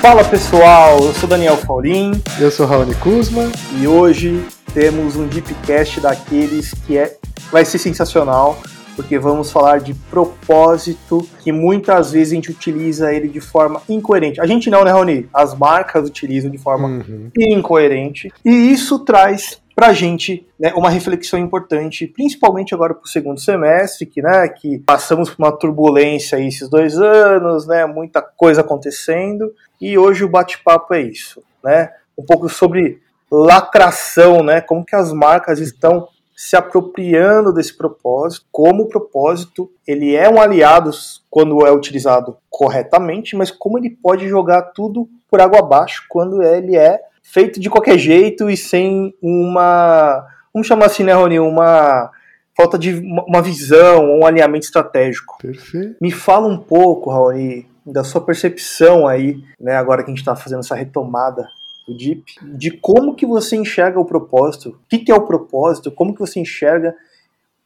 Fala pessoal, eu sou Daniel Faurin. Eu sou Raoni Kuzma. E hoje temos um Deepcast daqueles que é, vai ser sensacional, porque vamos falar de propósito, que muitas vezes a gente utiliza ele de forma incoerente. A gente não, né, Raoni? As marcas utilizam de forma uhum. incoerente. E isso traz para a gente né, uma reflexão importante, principalmente agora para o segundo semestre, que, né, que passamos por uma turbulência aí esses dois anos, né, muita coisa acontecendo, e hoje o bate-papo é isso, né, um pouco sobre lacração, né, como que as marcas estão se apropriando desse propósito, como o propósito ele é um aliado quando é utilizado corretamente, mas como ele pode jogar tudo por água abaixo quando ele é feito de qualquer jeito e sem uma. Vamos chamar assim, né, Rony? Uma falta de uma visão, um alinhamento estratégico. Perfeito. Me fala um pouco, Raoni, da sua percepção aí, né, agora que a gente está fazendo essa retomada DIP, de como que você enxerga o propósito, o que, que é o propósito, como que você enxerga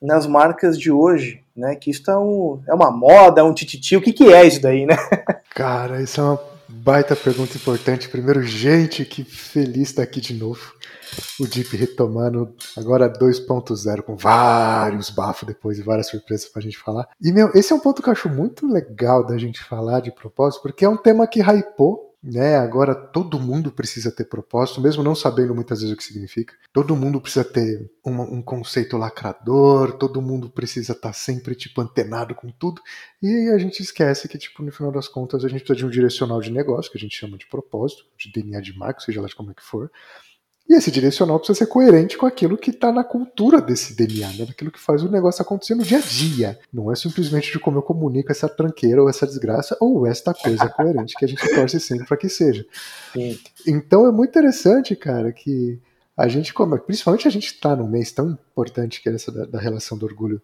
nas marcas de hoje, né, que isso é, um, é uma moda, é um tititi, o que, que é isso daí, né? Cara, isso é uma Baita pergunta importante. Primeiro, gente, que feliz estar aqui de novo. O Deep retomando agora 2.0, com vários bafos depois e várias surpresas pra gente falar. E, meu, esse é um ponto que eu acho muito legal da gente falar de propósito, porque é um tema que hypou né? Agora todo mundo precisa ter propósito, mesmo não sabendo muitas vezes o que significa. Todo mundo precisa ter um, um conceito lacrador, todo mundo precisa estar tá sempre tipo antenado com tudo. E a gente esquece que tipo no final das contas a gente precisa de um direcional de negócio que a gente chama de propósito, de DNA de marca, seja lá de como é que for. E esse direcional precisa ser coerente com aquilo que está na cultura desse DNA, né? daquilo que faz o negócio acontecer no dia a dia. Não é simplesmente de como eu comunico essa tranqueira ou essa desgraça ou esta coisa coerente que a gente torce sempre para que seja. Sim. Então é muito interessante, cara, que a gente, principalmente a gente está num mês tão importante que é essa da, da relação do orgulho,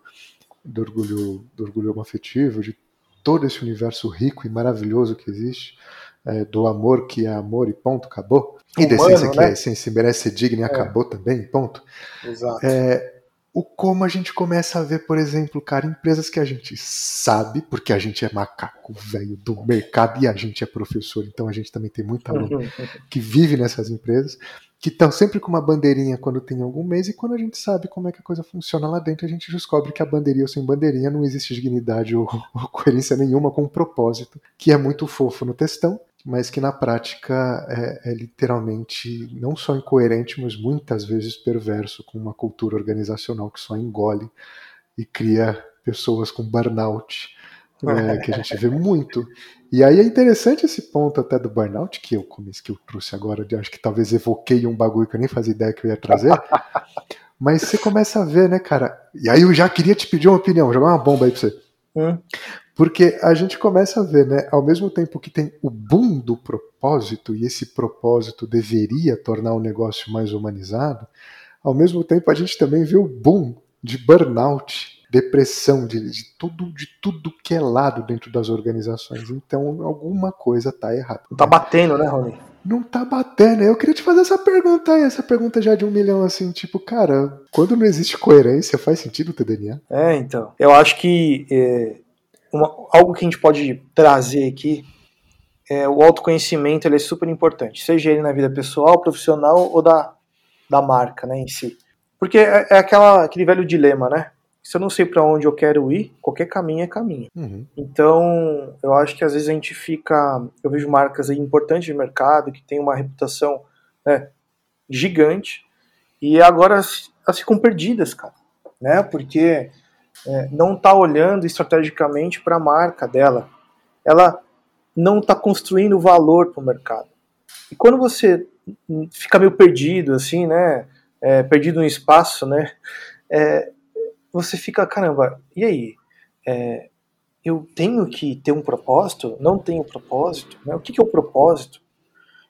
do orgulho, do orgulho afetivo, de todo esse universo rico e maravilhoso que existe, é, do amor que é amor e ponto, acabou. E Humano, decência que né? é essência, merece ser digna e é. acabou também, ponto. Exato. É, o como a gente começa a ver, por exemplo, cara, empresas que a gente sabe, porque a gente é macaco velho do mercado e a gente é professor, então a gente também tem muita aluno que vive nessas empresas, que estão sempre com uma bandeirinha quando tem algum mês e quando a gente sabe como é que a coisa funciona lá dentro, a gente descobre que a bandeirinha ou sem bandeirinha não existe dignidade ou, ou coerência nenhuma com o propósito, que é muito fofo no textão, mas que na prática é, é, literalmente não só incoerente, mas muitas vezes perverso com uma cultura organizacional que só engole e cria pessoas com burnout, né, que a gente vê muito. E aí é interessante esse ponto até do burnout que eu que eu trouxe agora, de, acho que talvez evoquei um bagulho que eu nem fazia ideia que eu ia trazer. mas você começa a ver, né, cara? E aí eu já queria te pedir uma opinião, jogar uma bomba aí pra você. Hum. Porque a gente começa a ver, né, ao mesmo tempo que tem o boom do propósito, e esse propósito deveria tornar o negócio mais humanizado, ao mesmo tempo a gente também vê o boom de burnout, depressão, de, de, tudo, de tudo que é lado dentro das organizações. Então alguma coisa tá errada. Tá batendo, né, Rony? Não tá batendo. Eu queria te fazer essa pergunta aí, essa pergunta já de um milhão, assim, tipo, cara, quando não existe coerência, faz sentido ter DNA? É, então. Eu acho que é, uma, algo que a gente pode trazer aqui é o autoconhecimento ele é super importante, seja ele na vida pessoal, profissional ou da, da marca né, em si. Porque é, é aquela, aquele velho dilema, né? Se eu não sei para onde eu quero ir, qualquer caminho é caminho. Uhum. Então, eu acho que às vezes a gente fica. Eu vejo marcas aí importantes de mercado que tem uma reputação né, gigante e agora elas ficam perdidas, cara. Né? Porque é, não está olhando estrategicamente para a marca dela. Ela não está construindo valor para o mercado. E quando você fica meio perdido, assim, né? É, perdido no espaço, né? É, você fica, caramba, e aí? É, eu tenho que ter um propósito? Não tenho propósito? Né? O que, que é o propósito?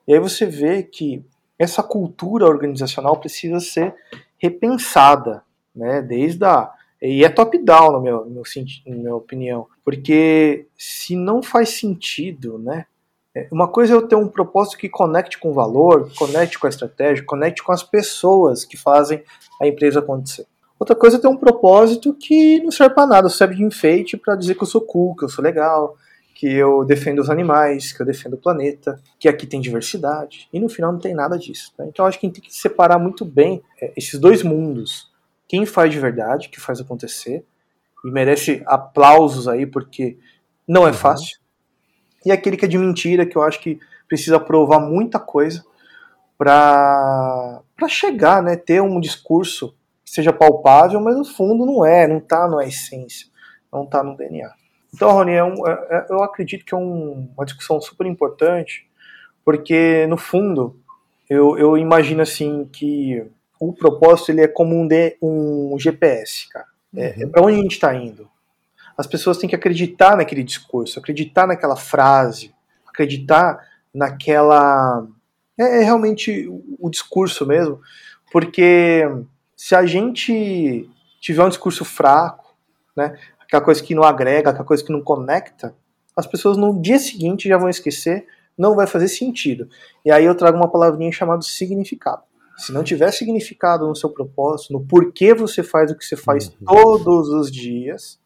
E aí você vê que essa cultura organizacional precisa ser repensada, né? Desde a e é top-down, no meu, na minha opinião. Porque se não faz sentido, né? É, uma coisa é eu ter um propósito que conecte com o valor, conecte com a estratégia, conecte com as pessoas que fazem a empresa acontecer. Outra coisa é ter um propósito que não serve para nada, serve de enfeite para dizer que eu sou cool, que eu sou legal, que eu defendo os animais, que eu defendo o planeta, que aqui tem diversidade. E no final não tem nada disso. Né? Então acho que a gente tem que separar muito bem é, esses dois mundos. Quem faz de verdade, que faz acontecer, e merece aplausos aí, porque não é uhum. fácil. E aquele que é de mentira, que eu acho que precisa provar muita coisa para chegar, né? Ter um discurso que seja palpável, mas no fundo não é, não está na essência, não está no DNA. Então, Rony, é um, é, é, eu acredito que é um, uma discussão super importante, porque no fundo eu, eu imagino assim que o propósito ele é como um, de, um GPS, cara. É, uhum. é para onde a gente está indo. As pessoas têm que acreditar naquele discurso, acreditar naquela frase, acreditar naquela. É, é realmente o, o discurso mesmo, porque se a gente tiver um discurso fraco, né, aquela coisa que não agrega, aquela coisa que não conecta, as pessoas no dia seguinte já vão esquecer, não vai fazer sentido. E aí eu trago uma palavrinha chamada significado. Se não tiver significado no seu propósito, no porquê você faz o que você faz uhum. todos os dias,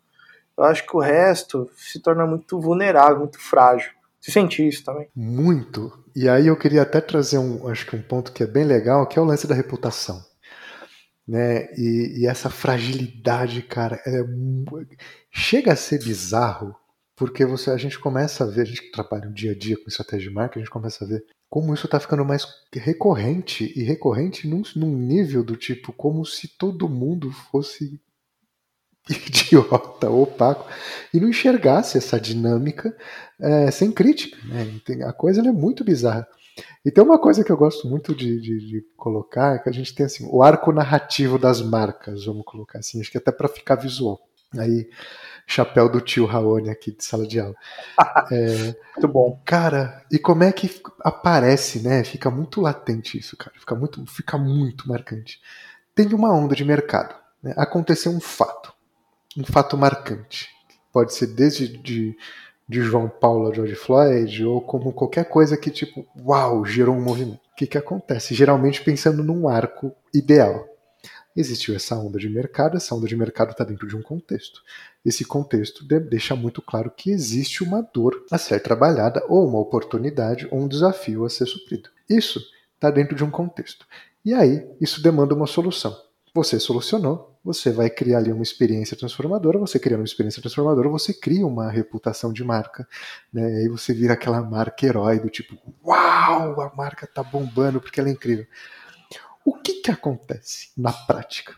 eu acho que o resto se torna muito vulnerável, muito frágil. Você sente isso também? Muito. E aí eu queria até trazer um, acho que um ponto que é bem legal, que é o lance da reputação né? E, e essa fragilidade, cara, é, chega a ser bizarro, porque você, a gente começa a ver, a gente que trabalha o dia a dia com estratégia de marketing, a gente começa a ver como isso está ficando mais recorrente e recorrente num, num nível do tipo como se todo mundo fosse idiota, opaco, e não enxergasse essa dinâmica é, sem crítica. Né? A coisa é muito bizarra. E tem uma coisa que eu gosto muito de, de, de, colocar, que a gente tem assim, o arco narrativo das marcas, vamos colocar assim, acho que até para ficar visual. Aí, chapéu do tio Raoni aqui de sala de aula. É, muito bom. Cara, e como é que aparece, né? Fica muito latente isso, cara. Fica muito, fica muito marcante. Tem uma onda de mercado. Né? Aconteceu um fato. Um fato marcante. Pode ser desde de, de João Paulo a George Floyd, ou como qualquer coisa que, tipo, uau, gerou um movimento. O que, que acontece? Geralmente pensando num arco ideal. Existiu essa onda de mercado, essa onda de mercado está dentro de um contexto. Esse contexto deixa muito claro que existe uma dor a ser trabalhada, ou uma oportunidade, ou um desafio a ser suprido. Isso está dentro de um contexto. E aí, isso demanda uma solução. Você solucionou, você vai criar ali uma experiência transformadora, você criando uma experiência transformadora, você cria uma reputação de marca, né? E aí você vira aquela marca herói do tipo, uau, a marca tá bombando porque ela é incrível. O que que acontece na prática?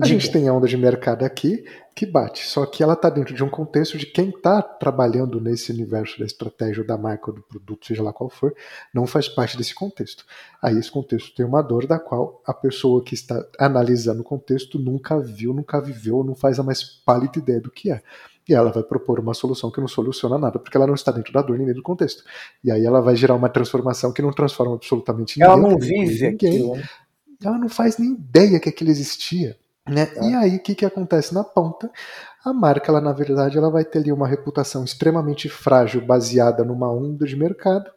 A Diga. gente tem a onda de mercado aqui que bate, só que ela está dentro de um contexto de quem está trabalhando nesse universo da estratégia da marca ou do produto, seja lá qual for, não faz parte desse contexto. Aí esse contexto tem uma dor da qual a pessoa que está analisando o contexto nunca viu, nunca viveu, não faz a mais pálida ideia do que é. E ela vai propor uma solução que não soluciona nada, porque ela não está dentro da dor nem dentro do contexto. E aí ela vai gerar uma transformação que não transforma absolutamente ninguém. Ela não vive ninguém. Aquilo. Né? Ela não faz nem ideia que aquilo existia. Né? Tá. E aí, o que, que acontece na ponta? A marca, ela, na verdade, ela vai ter ali uma reputação extremamente frágil, baseada numa onda de mercado,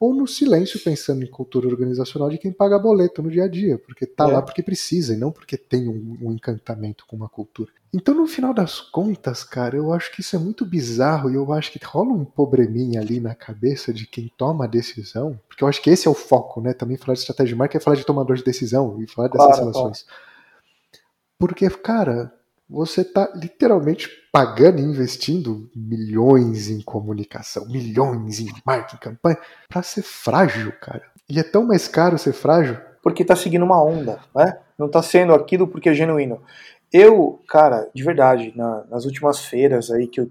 ou no silêncio, pensando em cultura organizacional de quem paga boleto no dia a dia, porque tá é. lá porque precisa e não porque tem um, um, encantamento com uma cultura. Então, no final das contas, cara, eu acho que isso é muito bizarro e eu acho que rola um probleminha ali na cabeça de quem toma a decisão, porque eu acho que esse é o foco, né? Também falar de estratégia de marca é falar de tomador de decisão e falar dessas claro, relações. Claro. Porque, cara, você está literalmente pagando e investindo milhões em comunicação, milhões em marketing, campanha, para ser frágil, cara. E é tão mais caro ser frágil. Porque está seguindo uma onda, né? Não está sendo aquilo porque é genuíno. Eu, cara, de verdade, na, nas últimas feiras aí que eu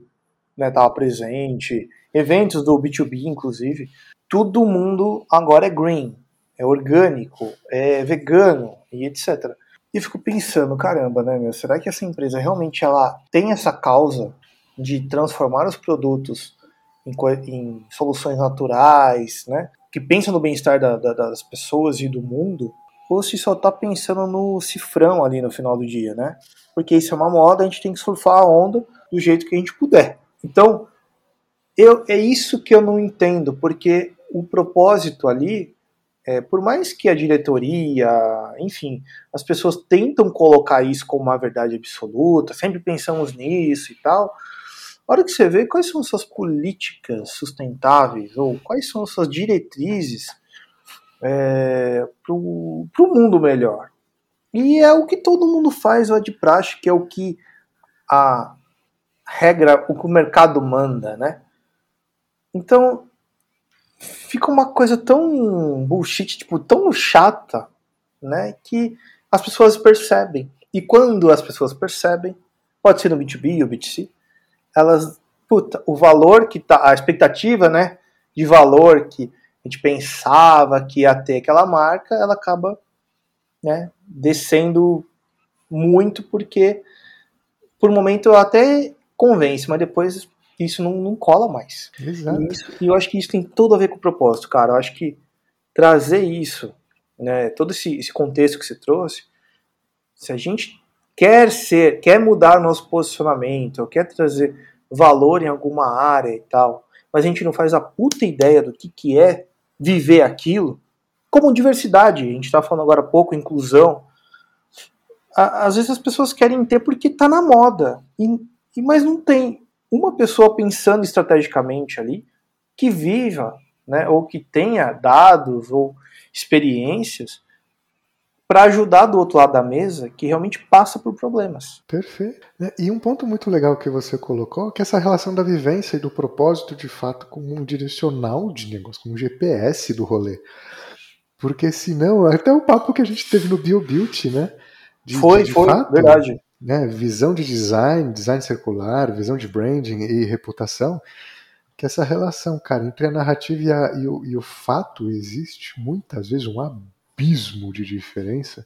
né, tava presente, eventos do B2B, inclusive, todo mundo agora é green, é orgânico, é vegano e etc. E fico pensando, caramba, né, meu, será que essa empresa realmente ela tem essa causa de transformar os produtos em, em soluções naturais, né, que pensam no bem-estar da, da, das pessoas e do mundo, ou se só tá pensando no cifrão ali no final do dia, né? Porque isso é uma moda, a gente tem que surfar a onda do jeito que a gente puder. Então, eu, é isso que eu não entendo, porque o propósito ali é, por mais que a diretoria, enfim, as pessoas tentam colocar isso como uma verdade absoluta, sempre pensamos nisso e tal, a hora que você vê quais são suas políticas sustentáveis ou quais são as suas diretrizes é, para o mundo melhor. E é o que todo mundo faz lá de praxe, que é o que a regra, o que o mercado manda, né? Então, fica uma coisa tão bullshit, tipo, tão chata, né, que as pessoas percebem. E quando as pessoas percebem, pode ser no B2B ou B2C, elas, puta, o valor que tá, a expectativa, né, de valor que a gente pensava que ia ter aquela marca, ela acaba, né, descendo muito porque por um momento até convence, mas depois isso não, não cola mais. Exato. E, isso, e eu acho que isso tem tudo a ver com o propósito, cara. Eu acho que trazer isso, né, todo esse, esse contexto que você trouxe, se a gente quer ser, quer mudar nosso posicionamento, quer trazer valor em alguma área e tal, mas a gente não faz a puta ideia do que, que é viver aquilo, como diversidade, a gente está falando agora há pouco, inclusão, às vezes as pessoas querem ter porque está na moda, e, mas não tem uma pessoa pensando estrategicamente ali que viva, né, ou que tenha dados ou experiências para ajudar do outro lado da mesa que realmente passa por problemas. Perfeito. Né, e um ponto muito legal que você colocou, que é essa relação da vivência e do propósito de fato como um direcional de negócio, como um GPS do rolê. Porque senão, até o papo que a gente teve no BioBeauty, né? De, foi, de, de foi, fato, verdade né, visão de design, design circular, visão de branding e reputação, que essa relação, cara, entre a narrativa e, a, e, o, e o fato existe muitas vezes um abismo de diferença.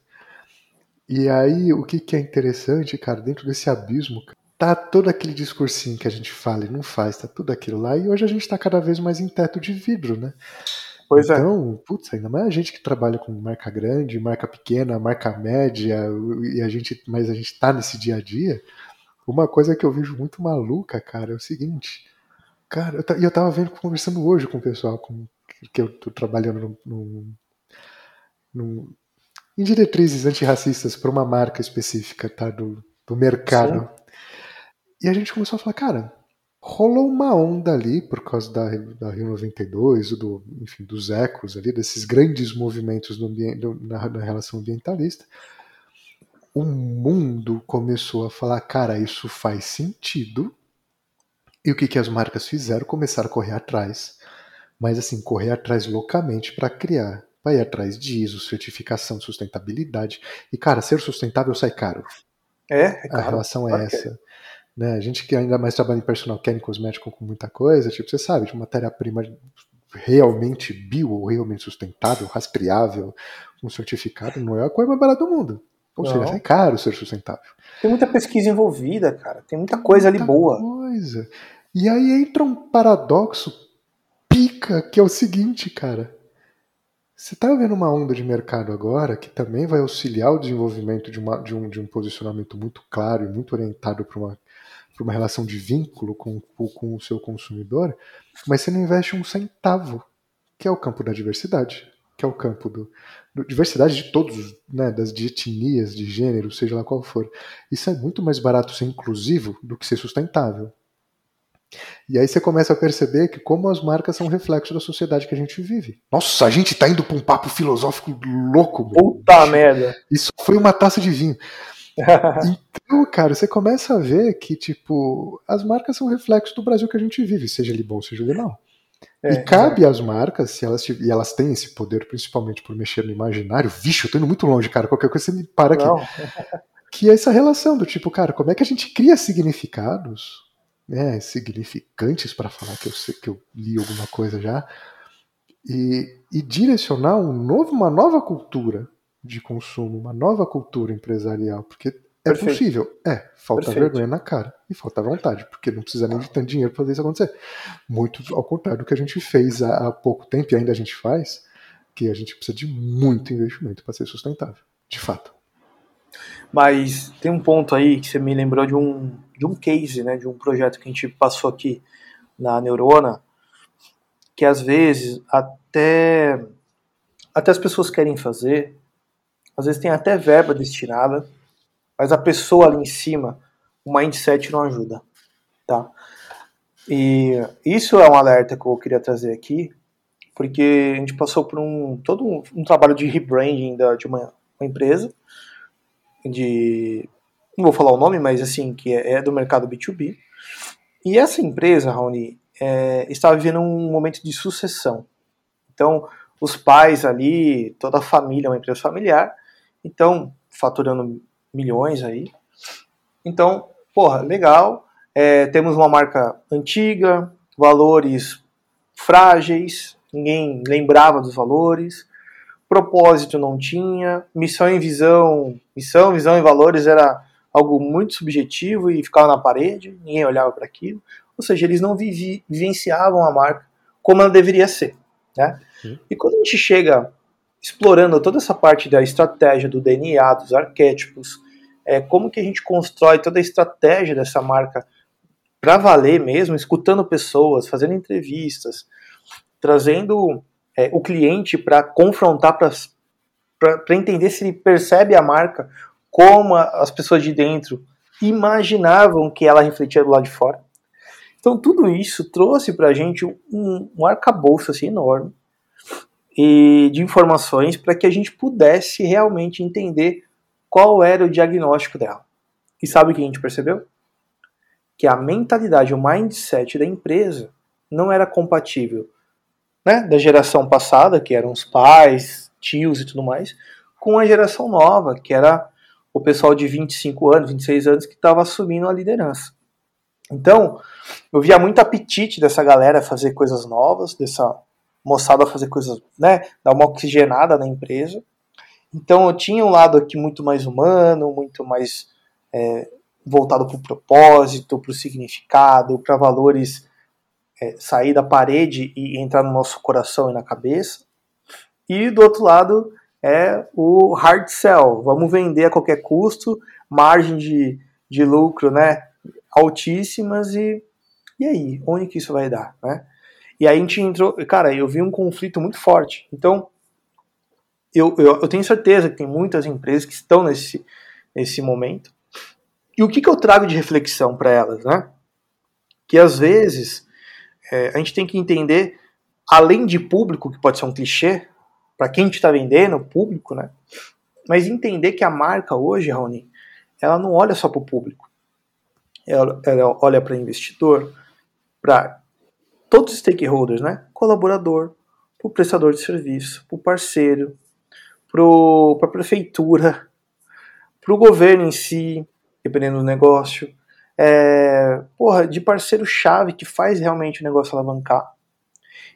E aí, o que, que é interessante, cara, dentro desse abismo, tá todo aquele discursinho que a gente fala e não faz, tá tudo aquilo lá, e hoje a gente tá cada vez mais em teto de vidro, né? Pois é. então, é. putz, ainda mais a gente que trabalha com marca grande, marca pequena, marca média, e a gente, mas a gente tá nesse dia a dia. Uma coisa que eu vejo muito maluca, cara, é o seguinte. Cara, e eu, eu tava vendo, conversando hoje com o pessoal com, que eu tô trabalhando no, no em diretrizes antirracistas para uma marca específica, tá? Do, do mercado. Sim. E a gente começou a falar, cara, rolou uma onda ali por causa da, da Rio 92, do, enfim, dos ecos ali, desses grandes movimentos do, na, na relação ambientalista. O mundo começou a falar, cara, isso faz sentido. E o que, que as marcas fizeram? Começaram a correr atrás. Mas assim, correr atrás loucamente para criar. Vai atrás de ISO, certificação de sustentabilidade. E, cara, ser sustentável sai caro. É, é A relação é essa. Né? A gente que ainda mais trabalha em personal care e cosmético com muita coisa, tipo, você sabe, de matéria-prima realmente bio ou realmente sustentável, rastreável, um certificado, não é a coisa mais barata do mundo. Ou não. seja, é caro ser sustentável. Tem muita pesquisa envolvida, cara. Tem muita coisa muita ali boa. Coisa. E aí entra um paradoxo pica, que é o seguinte, cara. Você está vendo uma onda de mercado agora que também vai auxiliar o desenvolvimento de, uma, de, um, de um posicionamento muito claro e muito orientado para uma para uma relação de vínculo com, com o seu consumidor, mas você não investe um centavo, que é o campo da diversidade, que é o campo do, do diversidade de todos, né, das de etnias, de gênero, seja lá qual for. Isso é muito mais barato ser inclusivo do que ser sustentável. E aí você começa a perceber que como as marcas são reflexo da sociedade que a gente vive. Nossa, a gente tá indo para um papo filosófico louco. Puta merda. Isso foi uma taça de vinho. então, cara, você começa a ver que, tipo, as marcas são reflexo do Brasil que a gente vive, seja ele bom, seja ele mal. É, e cabe é. às marcas, se elas, e elas têm esse poder, principalmente por mexer no imaginário, vixe, eu tô indo muito longe, cara, qualquer coisa você me para aqui. Não. Que é essa relação do tipo, cara, como é que a gente cria significados, né, significantes para falar que eu sei que eu li alguma coisa já, e, e direcionar um novo, uma nova cultura de consumo, uma nova cultura empresarial, porque é Perfeito. possível. É, falta Perfeito. vergonha na cara e falta vontade, porque não precisa nem de tanto dinheiro para fazer isso acontecer. Muito ao contrário do que a gente fez há, há pouco tempo e ainda a gente faz, que a gente precisa de muito investimento para ser sustentável, de fato. Mas tem um ponto aí que você me lembrou de um, de um case, né, de um projeto que a gente passou aqui na Neurona, que às vezes até, até as pessoas querem fazer, às vezes tem até verba destinada, mas a pessoa ali em cima, o mindset não ajuda, tá? E isso é um alerta que eu queria trazer aqui, porque a gente passou por um todo um, um trabalho de rebranding da, de uma, uma, empresa, de não vou falar o nome, mas assim que é, é do mercado B2B. E essa empresa, Raoni, é, estava vivendo um momento de sucessão. Então, os pais ali, toda a família, uma empresa familiar, então faturando milhões aí. Então, porra, legal. É, temos uma marca antiga, valores frágeis, ninguém lembrava dos valores, propósito não tinha, missão e visão, missão, visão e valores era algo muito subjetivo e ficava na parede, ninguém olhava para aquilo. Ou seja, eles não vivi, vivenciavam a marca como ela deveria ser. Né? E quando a gente chega explorando toda essa parte da estratégia, do DNA, dos arquétipos, é, como que a gente constrói toda a estratégia dessa marca para valer mesmo, escutando pessoas, fazendo entrevistas, trazendo é, o cliente para confrontar, para entender se ele percebe a marca como as pessoas de dentro imaginavam que ela refletia do lado de fora. Então tudo isso trouxe para a gente um, um arcabouço assim, enorme e de informações para que a gente pudesse realmente entender qual era o diagnóstico dela. E sabe o que a gente percebeu? Que a mentalidade, o mindset da empresa não era compatível né, da geração passada, que eram os pais, tios e tudo mais, com a geração nova, que era o pessoal de 25 anos, 26 anos que estava assumindo a liderança. Então, eu via muito apetite dessa galera fazer coisas novas, dessa moçada fazer coisas, né, dar uma oxigenada na empresa. Então, eu tinha um lado aqui muito mais humano, muito mais é, voltado para o propósito, para o significado, para valores é, sair da parede e entrar no nosso coração e na cabeça. E do outro lado é o hard sell, vamos vender a qualquer custo, margem de, de lucro, né, altíssimas e e aí, onde que isso vai dar, né? E aí a gente entrou, cara, eu vi um conflito muito forte. Então, eu, eu, eu tenho certeza que tem muitas empresas que estão nesse, nesse momento. E o que, que eu trago de reflexão para elas, né? Que às vezes é, a gente tem que entender, além de público, que pode ser um clichê, para quem a gente está vendendo, público, né? Mas entender que a marca hoje, Raoni, ela não olha só para o público. Ela, ela olha para investidor, para todos os stakeholders, né? Colaborador, o prestador de serviço, o parceiro, para a prefeitura, para o governo em si, dependendo do negócio, é, porra, de parceiro-chave que faz realmente o negócio alavancar.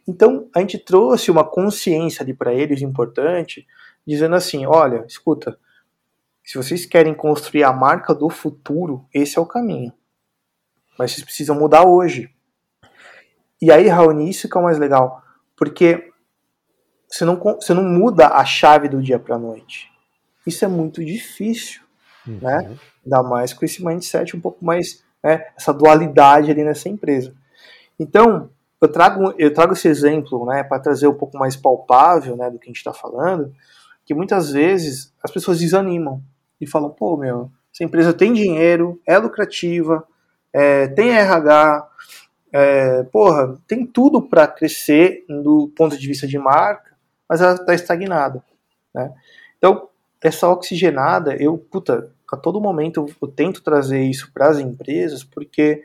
Então, a gente trouxe uma consciência ali para eles importante, dizendo assim: olha, escuta, se vocês querem construir a marca do futuro, esse é o caminho. Mas vocês precisam mudar hoje. E aí, Raoni, isso que é o mais legal, porque você não, você não muda a chave do dia para a noite. Isso é muito difícil, uhum. né? Ainda mais com esse mindset um pouco mais, né, essa dualidade ali nessa empresa. Então, eu trago, eu trago esse exemplo, né, para trazer um pouco mais palpável, né, do que a gente está falando, que muitas vezes as pessoas desanimam e falam, pô, meu, essa empresa tem dinheiro, é lucrativa, é, tem RH, é, porra, tem tudo para crescer do ponto de vista de marca, mas ela está estagnada, né? Então, essa oxigenada, eu, puta, a todo momento eu, tento trazer isso para as empresas, porque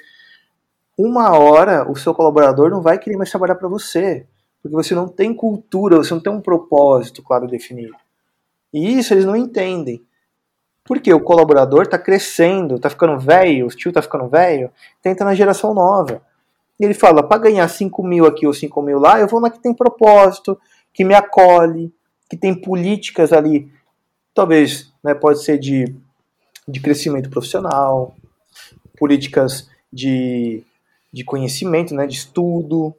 uma hora o seu colaborador não vai querer mais trabalhar para você, porque você não tem cultura, você não tem um propósito claro definido. E isso eles não entendem. Porque o colaborador está crescendo, está ficando velho, o tio está ficando velho, tenta na geração nova. Ele fala, para ganhar 5 mil aqui ou 5 mil lá, eu vou na que tem propósito, que me acolhe, que tem políticas ali, talvez, né, pode ser de, de crescimento profissional, políticas de, de conhecimento, né, de estudo,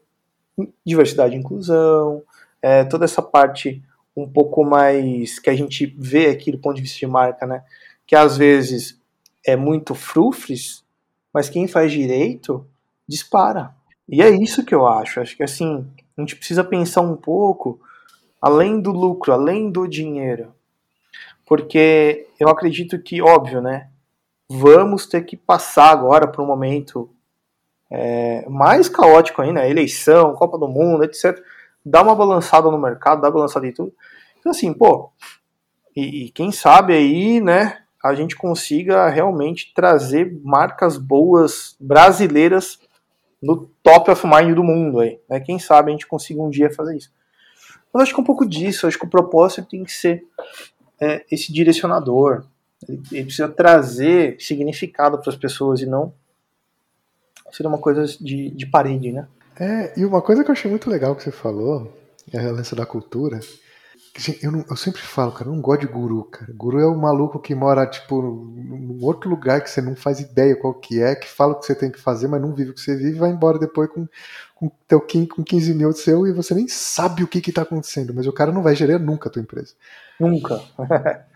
diversidade e inclusão, é, toda essa parte um pouco mais que a gente vê aqui do ponto de vista de marca, né, que às vezes é muito frufres, mas quem faz direito dispara. E é isso que eu acho. Acho que assim, a gente precisa pensar um pouco além do lucro, além do dinheiro. Porque eu acredito que, óbvio, né? Vamos ter que passar agora para um momento é, mais caótico ainda, eleição, Copa do Mundo, etc. Dá uma balançada no mercado, dá uma balançada em tudo. Então, assim, pô, e, e quem sabe aí, né, a gente consiga realmente trazer marcas boas brasileiras no top of mind do mundo aí. Né? Quem sabe a gente consiga um dia fazer isso. Mas acho que é um pouco disso, acho que o propósito tem que ser é, esse direcionador. Ele, ele, precisa trazer significado para as pessoas e não ser uma coisa de, de parede, né? É, e uma coisa que eu achei muito legal que você falou, é a lance da cultura, eu, não, eu, sempre falo, cara, eu não gosto de guru, cara. Guru é o maluco que mora, tipo, num outro lugar que você não faz ideia qual que é, que fala o que você tem que fazer, mas não vive o que você vive, vai embora depois com, com teu com 15 mil seu e você nem sabe o que que tá acontecendo, mas o cara não vai gerir nunca a tua empresa. Nunca.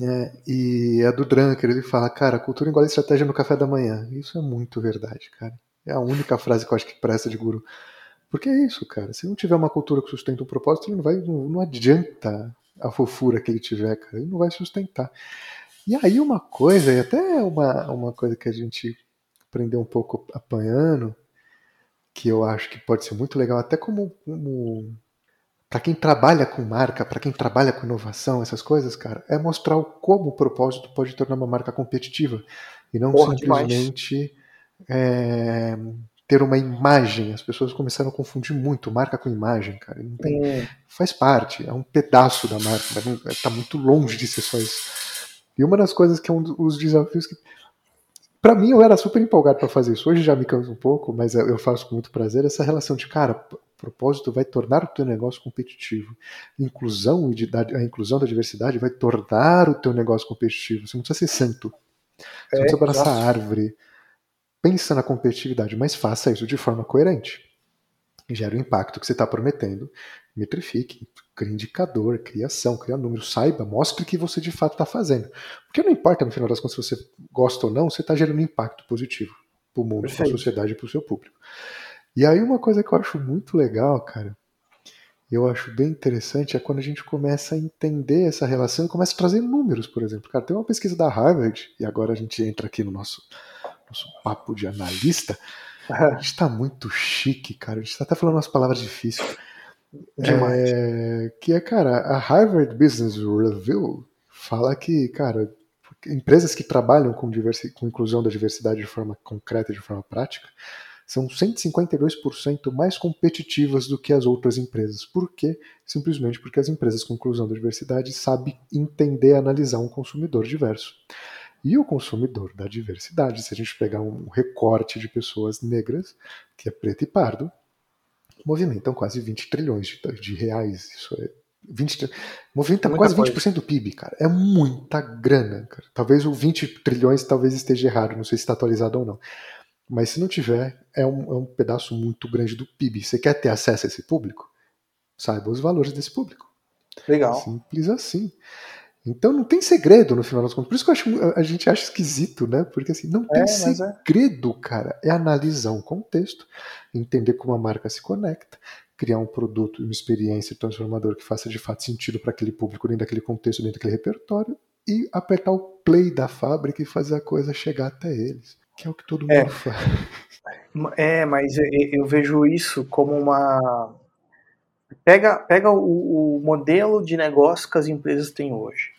é, e é do Drunker, ele fala, cara, cultura igual a estratégia no café da manhã. Isso é muito verdade, cara. É a única frase que eu acho que presta de guru. Porque é isso, cara. Se não tiver uma cultura que sustenta um propósito, ele não vai. Não, não adianta a fofura que ele tiver, cara. Ele não vai sustentar. E aí uma coisa, e até uma, uma coisa que a gente aprendeu um pouco apanhando, que eu acho que pode ser muito legal, até como, como para quem trabalha com marca, para quem trabalha com inovação, essas coisas, cara, é mostrar o como o propósito pode tornar uma marca competitiva e não Porra, simplesmente é, ter uma imagem. As pessoas começaram a confundir muito marca com imagem, cara. Tem, é. Faz parte, é um pedaço da marca, mas está muito longe de ser só isso. E uma das coisas que é um dos desafios que. Para mim, eu era super empolgado para fazer isso. Hoje já me canso um pouco, mas eu faço com muito prazer. Essa relação de, cara, propósito vai tornar o teu negócio competitivo. Inclusão e a inclusão da diversidade vai tornar o teu negócio competitivo. Você não precisa ser santo. Você é, não precisa abraçar árvore pensa na competitividade, mas faça isso de forma coerente. Gera o impacto que você está prometendo, metrifique, crie indicador, crie ação, crie número, saiba, mostre que você de fato está fazendo. Porque não importa no final das contas se você gosta ou não, você está gerando um impacto positivo para o mundo, para a sociedade e para o seu público. E aí uma coisa que eu acho muito legal, cara, eu acho bem interessante é quando a gente começa a entender essa relação e começa a trazer números, por exemplo. Cara, tem uma pesquisa da Harvard, e agora a gente entra aqui no nosso nosso papo de analista, a gente tá muito chique, cara. A gente tá até falando umas palavras difíceis. Demais. É, que é, cara, a Harvard Business Review fala que, cara, empresas que trabalham com, com inclusão da diversidade de forma concreta, de forma prática, são 152% mais competitivas do que as outras empresas. Por quê? Simplesmente porque as empresas com inclusão da diversidade sabem entender e analisar um consumidor diverso. E o consumidor da diversidade, se a gente pegar um recorte de pessoas negras, que é preto e pardo, movimentam quase 20 trilhões de, de reais. Isso é 20, movimenta muita quase 20% coisa. do PIB, cara. É muita grana, cara. Talvez o 20 trilhões talvez esteja errado, não sei se está atualizado ou não. Mas se não tiver, é um, é um pedaço muito grande do PIB. Você quer ter acesso a esse público? Saiba os valores desse público. Legal. Simples assim. Então não tem segredo no final das contas. Por isso que acho, a gente acha esquisito, né? Porque assim, não tem é, é. segredo, é. cara. É analisar um contexto, entender como a marca se conecta, criar um produto, uma experiência transformadora que faça de fato sentido para aquele público dentro daquele contexto, dentro daquele repertório, e apertar o play da fábrica e fazer a coisa chegar até eles. Que é o que todo é. mundo é. faz. É, mas eu vejo isso como uma Pega, pega o, o modelo de negócio que as empresas têm hoje.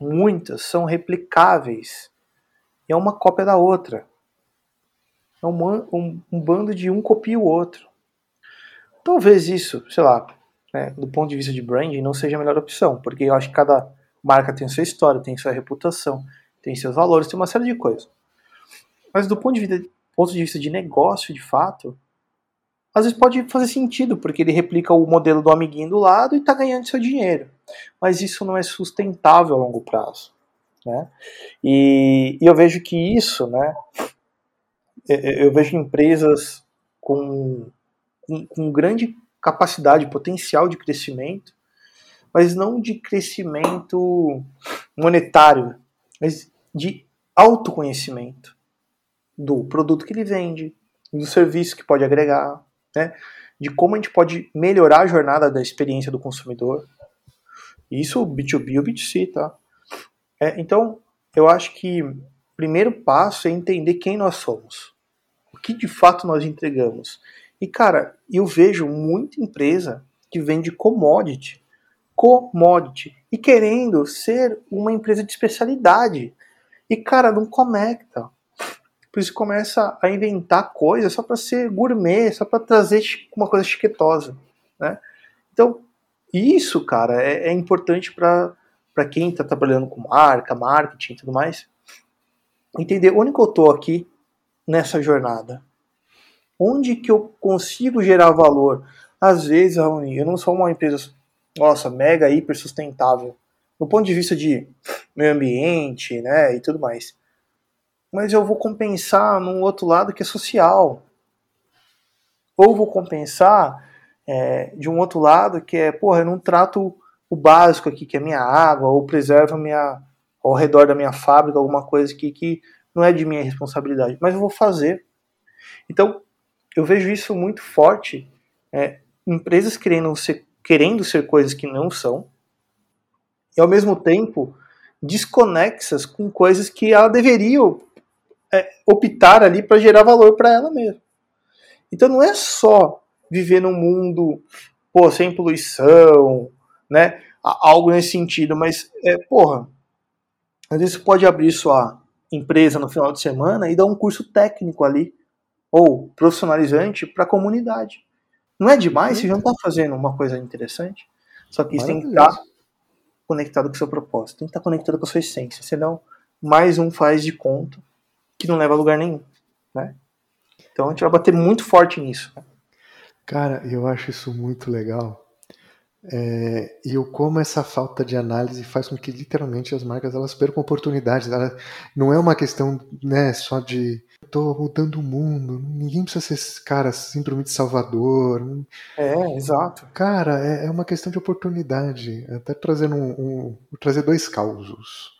Muitas são replicáveis. É uma cópia da outra. É um, um, um bando de um copia o outro. Talvez isso, sei lá, né, do ponto de vista de branding, não seja a melhor opção, porque eu acho que cada marca tem sua história, tem sua reputação, tem seus valores, tem uma série de coisas. Mas do ponto de vista, ponto de, vista de negócio, de fato, às vezes pode fazer sentido, porque ele replica o modelo do amiguinho do lado e está ganhando seu dinheiro. Mas isso não é sustentável a longo prazo. Né? E, e eu vejo que isso, né, eu vejo empresas com, com, com grande capacidade, potencial de crescimento, mas não de crescimento monetário, mas de autoconhecimento do produto que ele vende, do serviço que pode agregar, né, de como a gente pode melhorar a jornada da experiência do consumidor. Isso B2B e B2C, tá? É, então, eu acho que o primeiro passo é entender quem nós somos. que de fato nós entregamos. E cara, eu vejo muita empresa que vende commodity, commodity, e querendo ser uma empresa de especialidade. E cara, não conecta. Por isso começa a inventar coisas só para ser gourmet, só para trazer uma coisa chiquetosa, né? Então, isso, cara, é, é importante para quem está trabalhando com marca, marketing e tudo mais, entender onde que eu tô aqui nessa jornada. Onde que eu consigo gerar valor? Às vezes, Raoni, eu não sou uma empresa, nossa, mega hiper sustentável. Do ponto de vista de meio ambiente, né, e tudo mais. Mas eu vou compensar num outro lado que é social. Ou vou compensar é, de um outro lado que é, porra, eu não trato o básico aqui, que é minha água, ou preservo minha, ao redor da minha fábrica alguma coisa que, que não é de minha responsabilidade, mas eu vou fazer. Então, eu vejo isso muito forte, é, empresas querendo ser, querendo ser coisas que não são, e ao mesmo tempo desconexas com coisas que ela deveria é, optar ali para gerar valor para ela mesma. Então não é só viver num mundo pô, sem poluição, né? Algo nesse sentido, mas é, porra, às vezes você pode abrir sua empresa no final de semana e dar um curso técnico ali, ou profissionalizante para a comunidade. Não é demais? Você já não está fazendo uma coisa interessante? Só que isso tem que estar conectado com o seu propósito, tem que estar conectado com a sua essência, senão mais um faz de conta que não leva a lugar nenhum, né? Então a gente vai bater muito forte nisso. Cara, eu acho isso muito legal, é, e eu como essa falta de análise faz com que literalmente as marcas elas percam oportunidades. Ela, não é uma questão né, só de estou mudando o mundo. Ninguém precisa ser cara síndrome de Salvador. É, exato. Cara, é, é uma questão de oportunidade. Até trazendo um, um trazer dois causos.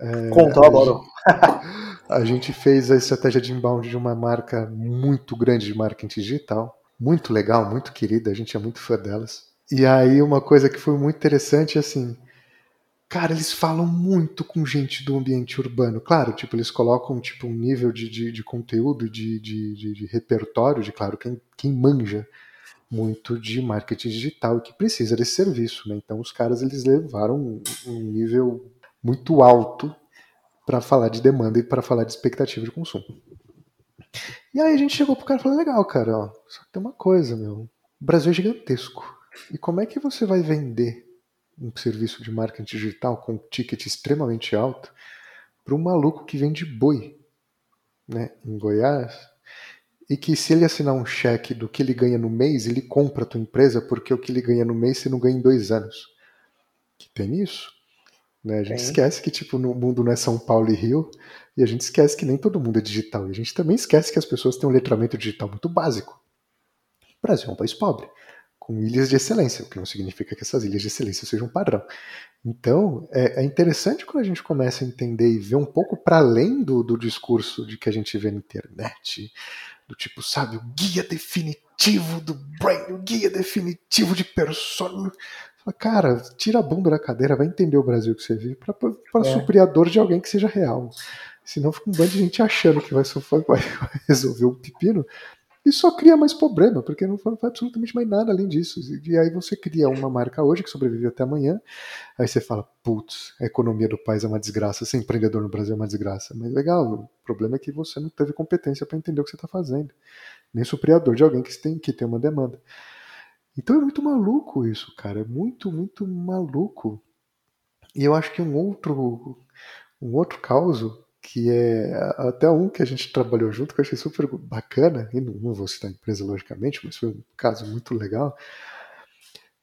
É, Conta, agora. A gente fez a estratégia de inbound de uma marca muito grande de marketing digital, muito legal, muito querida. A gente é muito fã delas. E aí uma coisa que foi muito interessante, assim, cara, eles falam muito com gente do ambiente urbano. Claro, tipo, eles colocam tipo um nível de, de, de conteúdo, de, de, de, de, repertório, de claro, quem, quem manja muito de marketing digital e que precisa desse serviço, né? Então os caras eles levaram um, um nível muito alto para falar de demanda e para falar de expectativa de consumo. E aí a gente chegou pro cara e falou, legal, cara, ó, só que tem uma coisa, meu, o Brasil é gigantesco. E como é que você vai vender um serviço de marketing digital com um ticket extremamente alto para um maluco que vende boi né, em Goiás e que se ele assinar um cheque do que ele ganha no mês, ele compra a tua empresa porque o que ele ganha no mês você não ganha em dois anos. Que tem isso. Né? A gente esquece que tipo no mundo não é São Paulo e Rio e a gente esquece que nem todo mundo é digital. E a gente também esquece que as pessoas têm um letramento digital muito básico. O Brasil é um país pobre com ilhas de excelência, o que não significa que essas ilhas de excelência sejam um padrão. Então, é, é, interessante quando a gente começa a entender e ver um pouco para além do, do discurso de que a gente vê na internet, do tipo, sabe, o guia definitivo do brain, o guia definitivo de persona. Cara, tira a bunda da cadeira, vai entender o Brasil que você vive para é. suprir a dor de alguém que seja real. Senão fica um bando de gente achando que vai, vai resolver o um pepino e só cria mais problema, porque não faz absolutamente mais nada além disso. E aí você cria uma marca hoje que sobrevive até amanhã, aí você fala, putz, a economia do país é uma desgraça, ser empreendedor no Brasil é uma desgraça. Mas legal, o problema é que você não teve competência para entender o que você está fazendo, nem supridor de alguém que tem que ter uma demanda. Então é muito maluco isso, cara, é muito, muito maluco. E eu acho que um outro, um outro caso que é até um que a gente trabalhou junto, que eu achei super bacana, e não, vou citar a empresa, logicamente, mas foi um caso muito legal,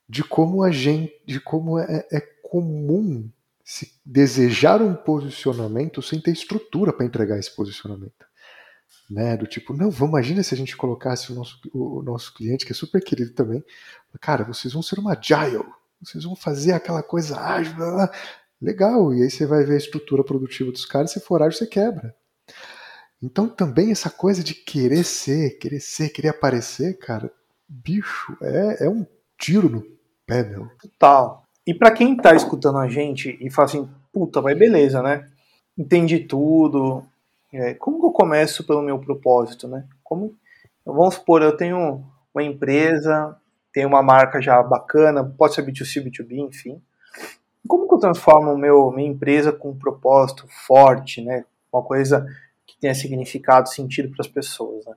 de como a gente, de como é, é comum se desejar um posicionamento sem ter estrutura para entregar esse posicionamento. Né, do tipo, não, vamos, imagina se a gente colocasse o nosso, o nosso cliente, que é super querido também, cara, vocês vão ser uma agile, vocês vão fazer aquela coisa ágil, blá, blá. Legal, e aí você vai ver a estrutura produtiva dos caras, se for ágil, você quebra. Então também essa coisa de querer ser, querer ser, querer aparecer, cara, bicho, é, é um tiro no pé, meu. Total. E para quem tá escutando a gente e fala assim, puta, vai beleza, né? Entendi tudo. É, como que eu começo pelo meu propósito, né? Como, vamos supor, eu tenho uma empresa, tenho uma marca já bacana, pode ser B2C, B2B, enfim. Como que eu transformo meu, minha empresa com um propósito forte, né? Uma coisa que tenha significado, sentido para as pessoas, né?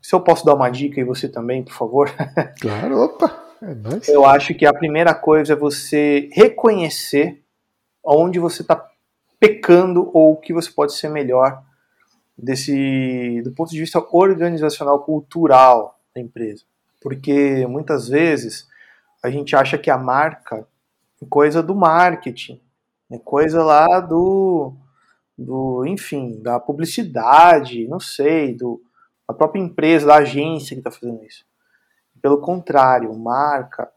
Se eu posso dar uma dica e você também, por favor. Claro, opa! É nice. Eu acho que a primeira coisa é você reconhecer onde você está pecando ou o que você pode ser melhor desse do ponto de vista organizacional cultural da empresa. Porque muitas vezes a gente acha que a marca é coisa do marketing é coisa lá do do enfim da publicidade não sei do a própria empresa da agência que está fazendo isso. Pelo contrário marca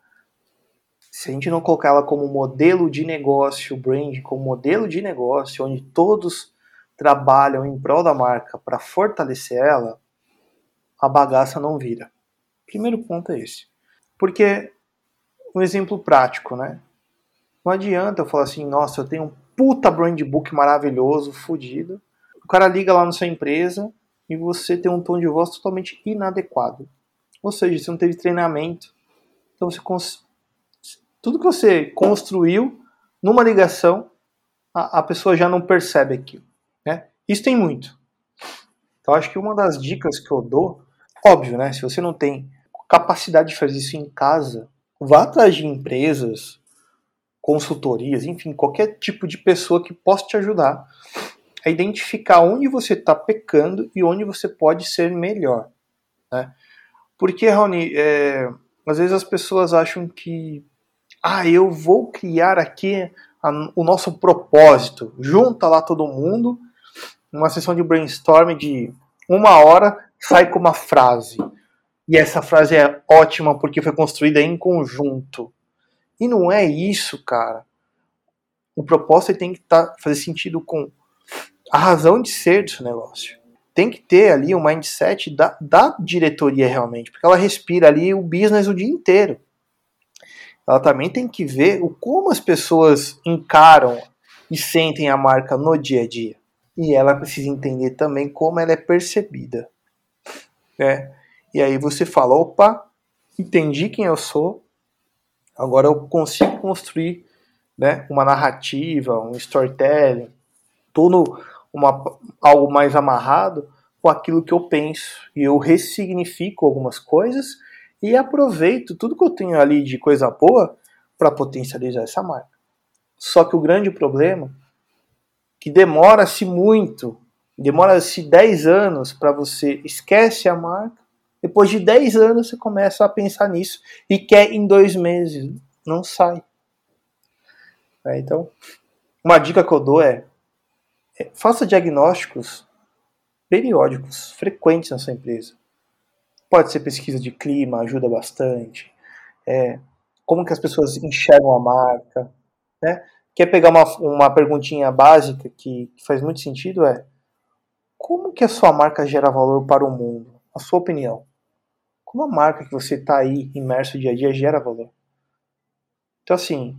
se a gente não colocar ela como modelo de negócio, brand como modelo de negócio, onde todos trabalham em prol da marca para fortalecer ela, a bagaça não vira. Primeiro ponto é esse. Porque, um exemplo prático, né? Não adianta eu falar assim, nossa, eu tenho um puta brand book maravilhoso, fodido. O cara liga lá na sua empresa e você tem um tom de voz totalmente inadequado. Ou seja, você não teve treinamento. Então você tudo que você construiu numa ligação, a, a pessoa já não percebe aquilo. Isso tem muito. Então, acho que uma das dicas que eu dou, óbvio, né? Se você não tem capacidade de fazer isso em casa, vá atrás de empresas, consultorias, enfim, qualquer tipo de pessoa que possa te ajudar a identificar onde você está pecando e onde você pode ser melhor. Né? Porque, Raoni, é, às vezes as pessoas acham que ah, eu vou criar aqui a, o nosso propósito. Junta lá todo mundo, uma sessão de brainstorm de uma hora, sai com uma frase. E essa frase é ótima porque foi construída em conjunto. E não é isso, cara. O propósito tem que tá, fazer sentido com a razão de ser desse negócio. Tem que ter ali um mindset da, da diretoria realmente, porque ela respira ali o business o dia inteiro ela também tem que ver o como as pessoas encaram e sentem a marca no dia a dia. E ela precisa entender também como ela é percebida. Né? E aí você fala, opa, entendi quem eu sou, agora eu consigo construir né, uma narrativa, um storytelling, todo uma, algo mais amarrado com aquilo que eu penso. E eu ressignifico algumas coisas e aproveito tudo que eu tenho ali de coisa boa para potencializar essa marca. Só que o grande problema que demora-se muito, demora-se 10 anos para você esquece a marca, depois de 10 anos você começa a pensar nisso e quer em dois meses, não sai. É, então, uma dica que eu dou é, é faça diagnósticos periódicos, frequentes na sua empresa. Pode ser pesquisa de clima, ajuda bastante. É, como que as pessoas enxergam a marca. Né? Quer pegar uma, uma perguntinha básica que, que faz muito sentido? É como que a sua marca gera valor para o mundo? A sua opinião. Como a marca que você está aí imerso dia a dia gera valor? Então, assim,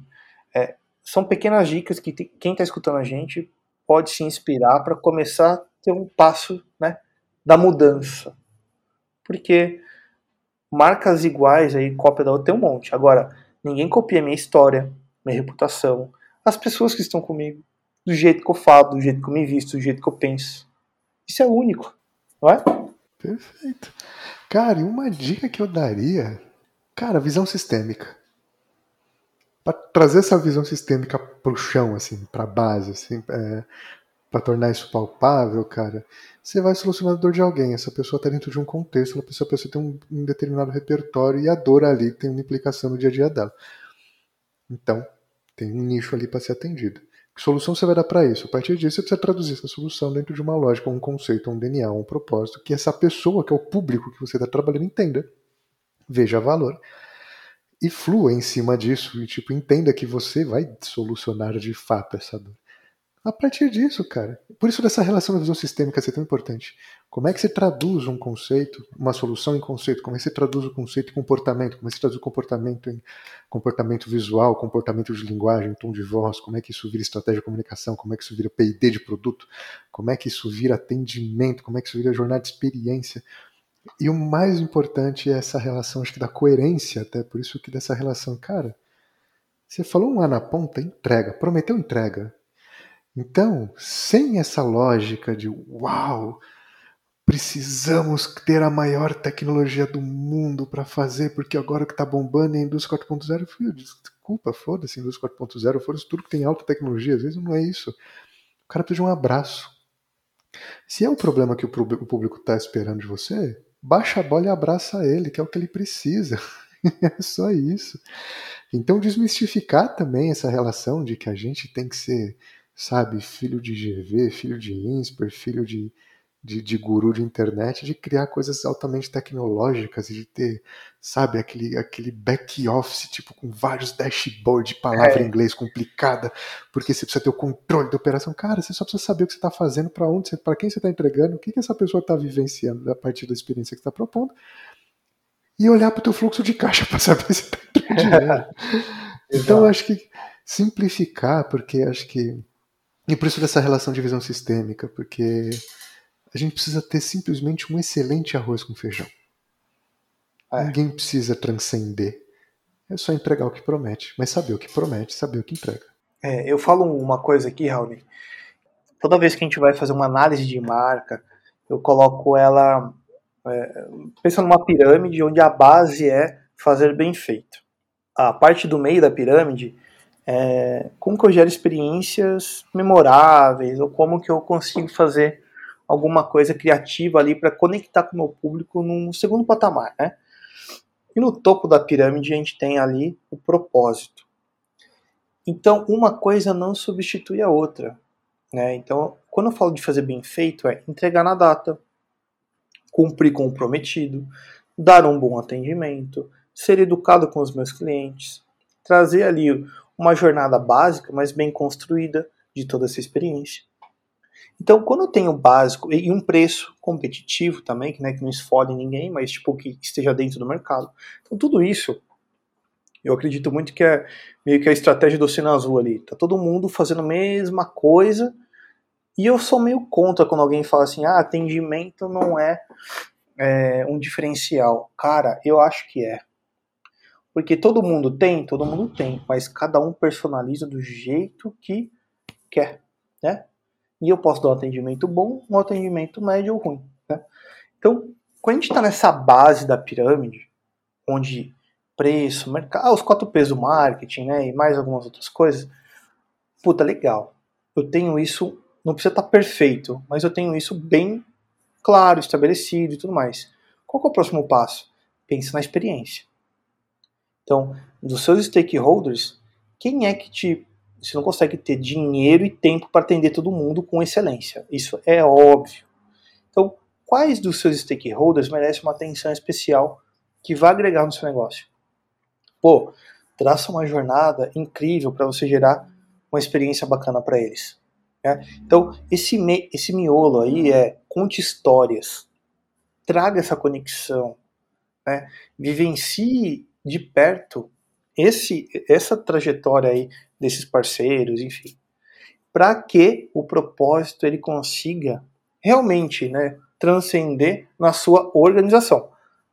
é, são pequenas dicas que te, quem está escutando a gente pode se inspirar para começar a ter um passo né, da mudança porque marcas iguais aí, cópia da outra, tem um monte. Agora, ninguém copia minha história, minha reputação, as pessoas que estão comigo, do jeito que eu falo, do jeito que eu me visto, do jeito que eu penso. Isso é único, não é? Perfeito. Cara, e uma dica que eu daria, cara, visão sistêmica. Para trazer essa visão sistêmica pro chão, assim, pra base, assim, é, para tornar isso palpável, cara, você vai solucionar a dor de alguém. Essa pessoa está dentro de um contexto, essa pessoa tem um, um, determinado repertório e a dor ali tem uma implicação no dia a dia dela. Então, tem um nicho ali para ser atendido. Que solução você vai dar para isso? A partir disso, você precisa traduzir essa solução dentro de uma lógica, um conceito, um DNA, um propósito, que essa pessoa, que é o público que você está trabalhando, entenda, veja valor e flua em cima disso e tipo entenda que você vai solucionar de fato essa dor a partir disso, cara. Por isso dessa relação da visão sistêmica ser tão importante. Como é que você traduz um conceito, uma solução em conceito? Como é que você traduz o conceito em comportamento? Como é que você traduz o comportamento em comportamento visual, comportamento de linguagem, tom de voz? Como é que isso vira estratégia de comunicação? Como é que isso vira P&D de produto? Como é que isso vira atendimento? Como é que isso vira jornada de experiência? E o mais importante é essa relação, acho que da coerência, até por isso que dessa relação, cara, você falou um A na ponta, entrega, prometeu entrega. Então, sem essa lógica de uau, precisamos ter a maior tecnologia do mundo para fazer, porque agora que está bombando é a indústria 4.0, desculpa, foda-se, indústria 4.0, foda-se tudo que tem alta tecnologia, às vezes não é isso. O cara precisa de um abraço. Se é o problema que o público está esperando de você, baixa a bola e abraça ele, que é o que ele precisa. é só isso. Então, desmistificar também essa relação de que a gente tem que ser, sabe, filho de GV, filho de INSPER, filho de de, de guru de internet de criar coisas altamente tecnológicas e de ter, sabe, aquele, aquele back office, tipo, com vários dashboard de palavra é. em inglês complicada, porque você precisa ter o controle da operação. Cara, você só precisa saber o que você está fazendo, para onde, para quem você está entregando, o que, que essa pessoa está vivenciando a partir da experiência que está propondo, e olhar para o teu fluxo de caixa para saber se está dinheiro. então, eu acho que simplificar, porque acho que. E por isso dessa relação de visão sistêmica, porque a gente precisa ter simplesmente um excelente arroz com feijão. É. Ninguém precisa transcender. É só entregar o que promete, mas saber o que promete, saber o que entrega. É, eu falo uma coisa aqui, Raul. Toda vez que a gente vai fazer uma análise de marca, eu coloco ela é, pensando numa pirâmide onde a base é fazer bem feito. A parte do meio da pirâmide é como que eu gero experiências memoráveis ou como que eu consigo fazer alguma coisa criativa ali para conectar com o meu público num segundo patamar, né? E no topo da pirâmide a gente tem ali o propósito. Então, uma coisa não substitui a outra. Né? Então, quando eu falo de fazer bem feito, é entregar na data, cumprir com o prometido, dar um bom atendimento, ser educado com os meus clientes, trazer ali uma jornada básica, mas bem construída de toda essa experiência. Então, quando eu tenho básico e um preço competitivo também, que, né, que não esfode ninguém, mas tipo que esteja dentro do mercado. Então, tudo isso, eu acredito muito que é meio que a estratégia do Oceano Azul ali. Tá todo mundo fazendo a mesma coisa. E eu sou meio contra quando alguém fala assim: ah, atendimento não é, é um diferencial. Cara, eu acho que é. Porque todo mundo tem, todo mundo tem, mas cada um personaliza do jeito que quer, né? E eu posso dar um atendimento bom, um atendimento médio ou ruim. Né? Então, quando a gente está nessa base da pirâmide, onde preço, mercado, ah, os quatro P's do marketing, né, e mais algumas outras coisas, puta, legal. Eu tenho isso, não precisa estar tá perfeito, mas eu tenho isso bem claro, estabelecido e tudo mais. Qual é o próximo passo? Pense na experiência. Então, dos seus stakeholders, quem é que te você não consegue ter dinheiro e tempo para atender todo mundo com excelência. Isso é óbvio. Então, quais dos seus stakeholders merecem uma atenção especial que vai agregar no seu negócio? Pô, traça uma jornada incrível para você gerar uma experiência bacana para eles. Né? Então, esse, me, esse miolo aí é conte histórias, traga essa conexão, né? vivencie de perto esse, essa trajetória aí desses parceiros, enfim, para que o propósito ele consiga realmente, né, transcender na sua organização,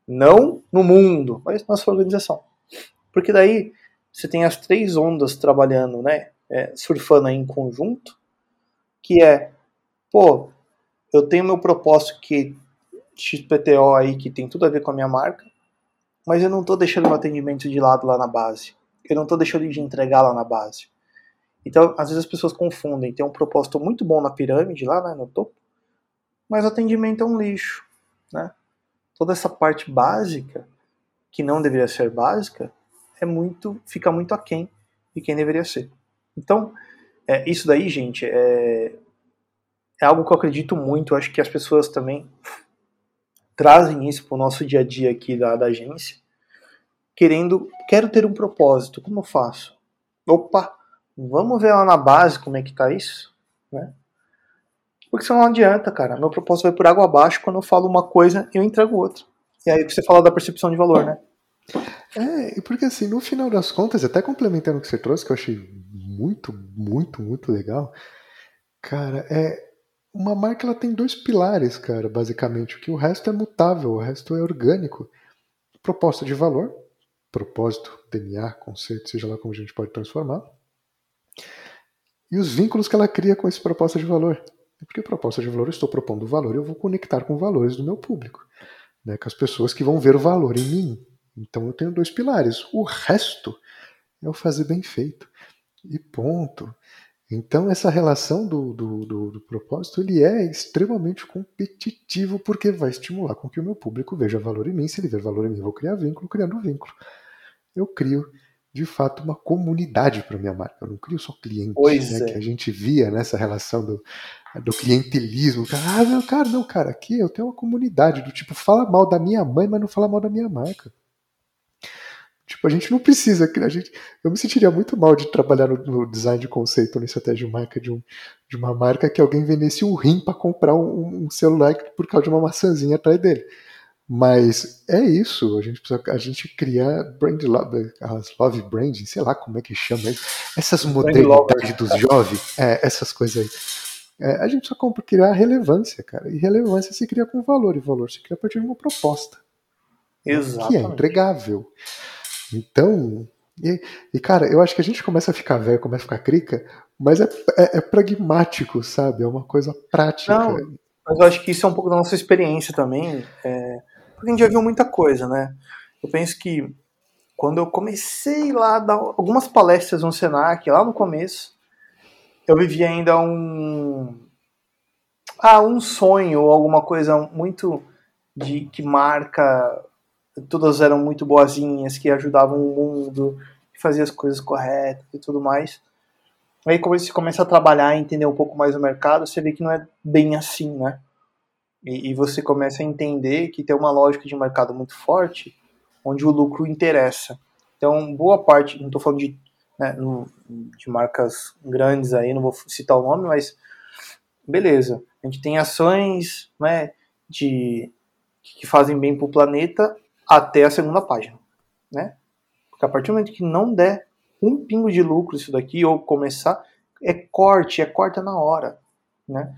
não no mundo, mas na sua organização, porque daí você tem as três ondas trabalhando, né, é, surfando aí em conjunto, que é, pô, eu tenho meu propósito que XPTO aí que tem tudo a ver com a minha marca, mas eu não estou deixando o atendimento de lado lá na base eu não estou deixando de entregar lá na base. Então, às vezes as pessoas confundem. Tem um propósito muito bom na pirâmide, lá né, no topo, mas o atendimento é um lixo. Né? Toda essa parte básica, que não deveria ser básica, é muito, fica muito aquém de quem deveria ser. Então, é, isso daí, gente, é, é algo que eu acredito muito. Eu acho que as pessoas também trazem isso para o nosso dia a dia aqui da, da agência querendo, quero ter um propósito, como eu faço? Opa, vamos ver lá na base como é que tá isso, né? Porque senão não adianta, cara. Meu propósito vai por água abaixo quando eu falo uma coisa eu entrego outra. E aí você fala da percepção de valor, né? É, porque assim, no final das contas, até complementando o que você trouxe, que eu achei muito, muito, muito legal, cara, é uma marca ela tem dois pilares, cara, basicamente, que o resto é mutável, o resto é orgânico. Proposta de valor, propósito, DNA, conceito, seja lá como a gente pode transformar. E os vínculos que ela cria com essa proposta de valor. Porque a proposta de valor, eu estou propondo valor, eu vou conectar com valores do meu público, né, com as pessoas que vão ver o valor em mim. Então eu tenho dois pilares. O resto é o fazer bem feito. E ponto. Então essa relação do, do, do, do, propósito ele é extremamente competitivo porque vai estimular com que o meu público veja valor em mim. Se ele ver valor em mim, eu vou criar vínculo, criando vínculo. Eu crio de fato uma comunidade para minha marca. Eu não crio só clientes, né, é. que a gente via nessa relação do, do clientelismo. Ah, não, cara, não, cara, aqui eu tenho uma comunidade do tipo fala mal da minha mãe, mas não fala mal da minha marca. Tipo, a gente não precisa. A gente, eu me sentiria muito mal de trabalhar no, no design de conceito, na estratégia de marca de, um, de uma marca que alguém vendesse um rim para comprar um, um, celular por causa de uma maçãzinha atrás dele. Mas é isso, a gente precisa a gente criar brand love, as love branding, sei lá como é que chama isso, essas modalidades dos jovens, é, essas coisas aí. É, a gente só compra criar relevância, cara. E relevância se cria com valor, e valor se cria a partir de uma proposta. Exatamente. Que é entregável. Então, e, e, cara, eu acho que a gente começa a ficar velho, começa a ficar crica, mas é, é, é pragmático, sabe? É uma coisa prática. Não, mas eu acho que isso é um pouco da nossa experiência também, é, porque a gente já viu muita coisa, né? Eu penso que quando eu comecei lá a dar algumas palestras no Senac, lá no começo, eu vivia ainda um ah, um sonho ou alguma coisa muito de que marca todas eram muito boazinhas, que ajudavam o mundo, que faziam as coisas corretas e tudo mais. Aí quando você começa a trabalhar e entender um pouco mais o mercado, você vê que não é bem assim, né? E, e você começa a entender que tem uma lógica de mercado muito forte, onde o lucro interessa. Então, boa parte, não estou falando de, né, de marcas grandes aí, não vou citar o nome, mas beleza. A gente tem ações né, de, que fazem bem para o planeta até a segunda página, né? Porque a partir do momento que não der um pingo de lucro isso daqui ou começar, é corte, é corta na hora, né?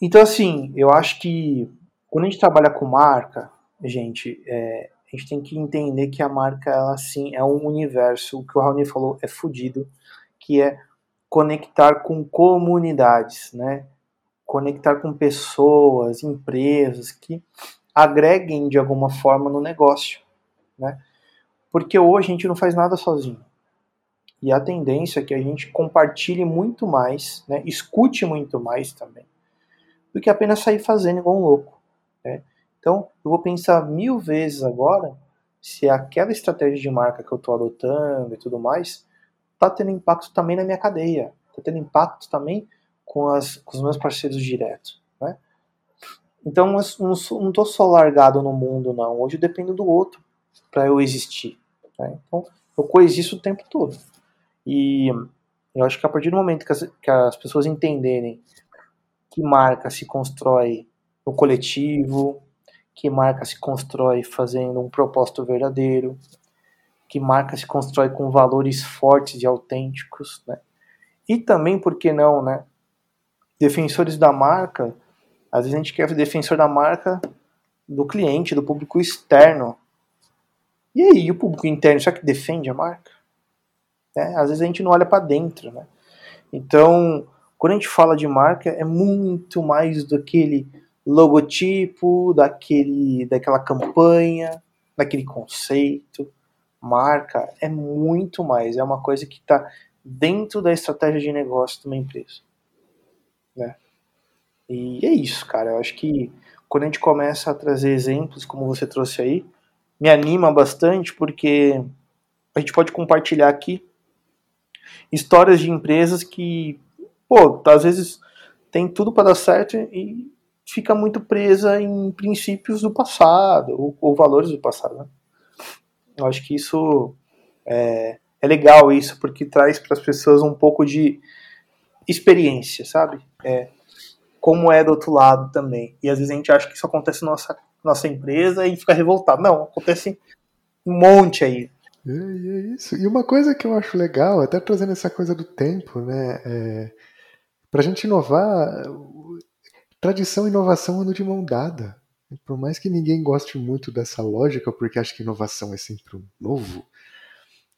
Então assim, eu acho que quando a gente trabalha com marca, gente, é, a gente tem que entender que a marca, ela sim é um universo. O que o Raoni falou é fodido, que é conectar com comunidades, né? Conectar com pessoas, empresas que agreguem de alguma forma no negócio, né? Porque hoje a gente não faz nada sozinho. E a tendência é que a gente compartilhe muito mais, né? escute muito mais também, do que apenas sair fazendo igual um louco. Né? Então, eu vou pensar mil vezes agora se aquela estratégia de marca que eu estou adotando e tudo mais está tendo impacto também na minha cadeia, está tendo impacto também com, as, com os meus parceiros diretos. Né? Então eu não estou só largado no mundo, não. Hoje eu dependo do outro para eu existir. Né? Então eu coexisto o tempo todo. E eu acho que a partir do momento que as, que as pessoas entenderem que marca se constrói no coletivo, que marca se constrói fazendo um propósito verdadeiro, que marca se constrói com valores fortes e autênticos, né? E também, por que não, né? Defensores da marca às vezes a gente quer ser defensor da marca do cliente, do público externo. E aí, o público interno, será que defende a marca? É, às vezes a gente não olha para dentro, né? Então, quando a gente fala de marca, é muito mais do aquele logotipo, daquele, daquela campanha, daquele conceito. Marca é muito mais, é uma coisa que está dentro da estratégia de negócio de uma empresa. Né? E é isso, cara. Eu acho que quando a gente começa a trazer exemplos, como você trouxe aí, me anima bastante porque a gente pode compartilhar aqui histórias de empresas que, pô, às vezes tem tudo para dar certo e fica muito presa em princípios do passado ou, ou valores do passado. Né? Eu acho que isso é, é legal isso porque traz para as pessoas um pouco de experiência, sabe? É, como é do outro lado também. E às vezes a gente acha que isso acontece na nossa, nossa empresa e fica revoltado. Não, acontece um monte aí. É, é isso. E uma coisa que eu acho legal, até trazendo essa coisa do tempo, né? É, Para a gente inovar, tradição e inovação andam de mão dada. Por mais que ninguém goste muito dessa lógica, porque acha que inovação é sempre um novo,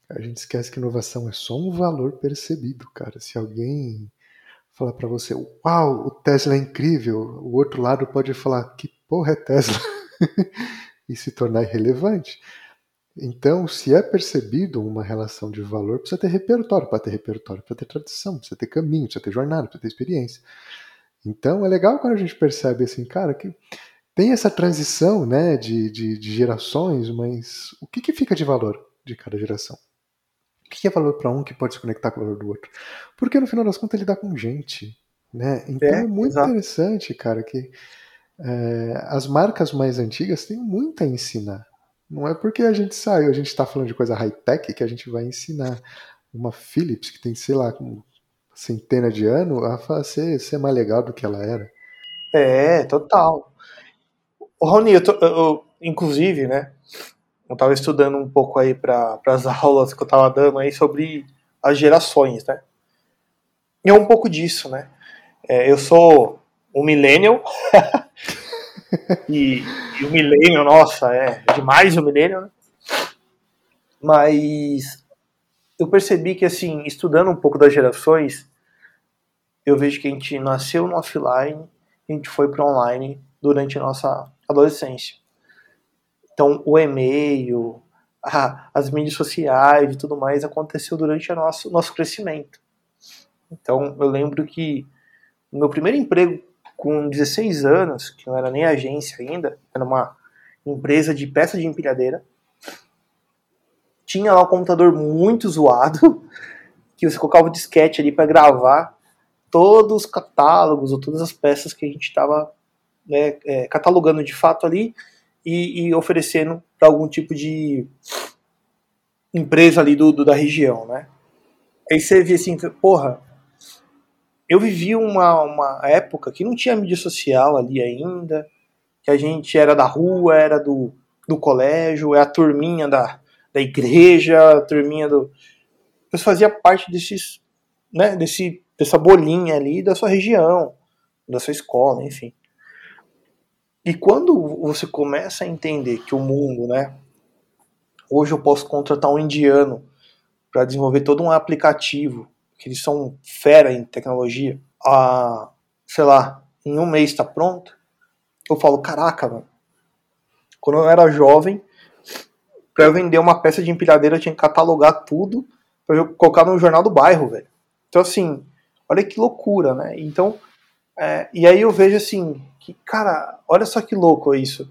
a gente esquece que inovação é só um valor percebido, cara. Se alguém falar para você, uau, o Tesla é incrível, o outro lado pode falar, que porra é Tesla? e se tornar irrelevante. Então, se é percebido uma relação de valor, precisa ter repertório. Para ter repertório, precisa ter tradição, precisa ter caminho, precisa ter jornada, precisa ter experiência. Então, é legal quando a gente percebe assim, cara, que tem essa transição né, de, de, de gerações, mas o que, que fica de valor de cada geração? O que é valor para um que pode se conectar com o valor do outro? Porque no final das contas ele dá com gente. Né? Então é, é muito exato. interessante, cara, que é, as marcas mais antigas têm muito a ensinar. Não é porque a gente saiu, a gente está falando de coisa high-tech que a gente vai ensinar uma Philips que tem, sei lá, com centena de anos a ser, ser mais legal do que ela era. É, total. O Raoni, eu, tô, eu, inclusive, né, eu estava estudando um pouco aí para as aulas que eu estava dando aí sobre as gerações, né? E é um pouco disso, né? É, eu sou um millennial e, e, o millennial, nossa, é demais o millennial, né? Mas eu percebi que, assim, estudando um pouco das gerações, eu vejo que a gente nasceu no offline a gente foi para online durante a nossa adolescência. Então, o e-mail, a, as mídias sociais e tudo mais aconteceu durante o nosso, nosso crescimento. Então, eu lembro que no meu primeiro emprego com 16 anos, que não era nem agência ainda, era uma empresa de peça de empilhadeira, tinha lá um computador muito zoado, que você colocava o disquete ali para gravar todos os catálogos ou todas as peças que a gente estava né, é, catalogando de fato ali e, e oferecendo para algum tipo de empresa ali do, do, da região, né? Aí você vê assim, porra, eu vivi uma, uma época que não tinha mídia social ali ainda, que a gente era da rua, era do, do colégio, é a turminha da, da igreja, a turminha do. Você fazia parte desses, né, desse, dessa bolinha ali da sua região, da sua escola, enfim. E quando você começa a entender que o mundo, né? Hoje eu posso contratar um indiano para desenvolver todo um aplicativo, que eles são fera em tecnologia, a, sei lá, em um mês está pronto. Eu falo, caraca, mano. Quando eu era jovem, para eu vender uma peça de empilhadeira, eu tinha que catalogar tudo para eu colocar no jornal do bairro, velho. Então, assim, olha que loucura, né? Então, é, e aí eu vejo assim, que, cara, olha só que louco isso.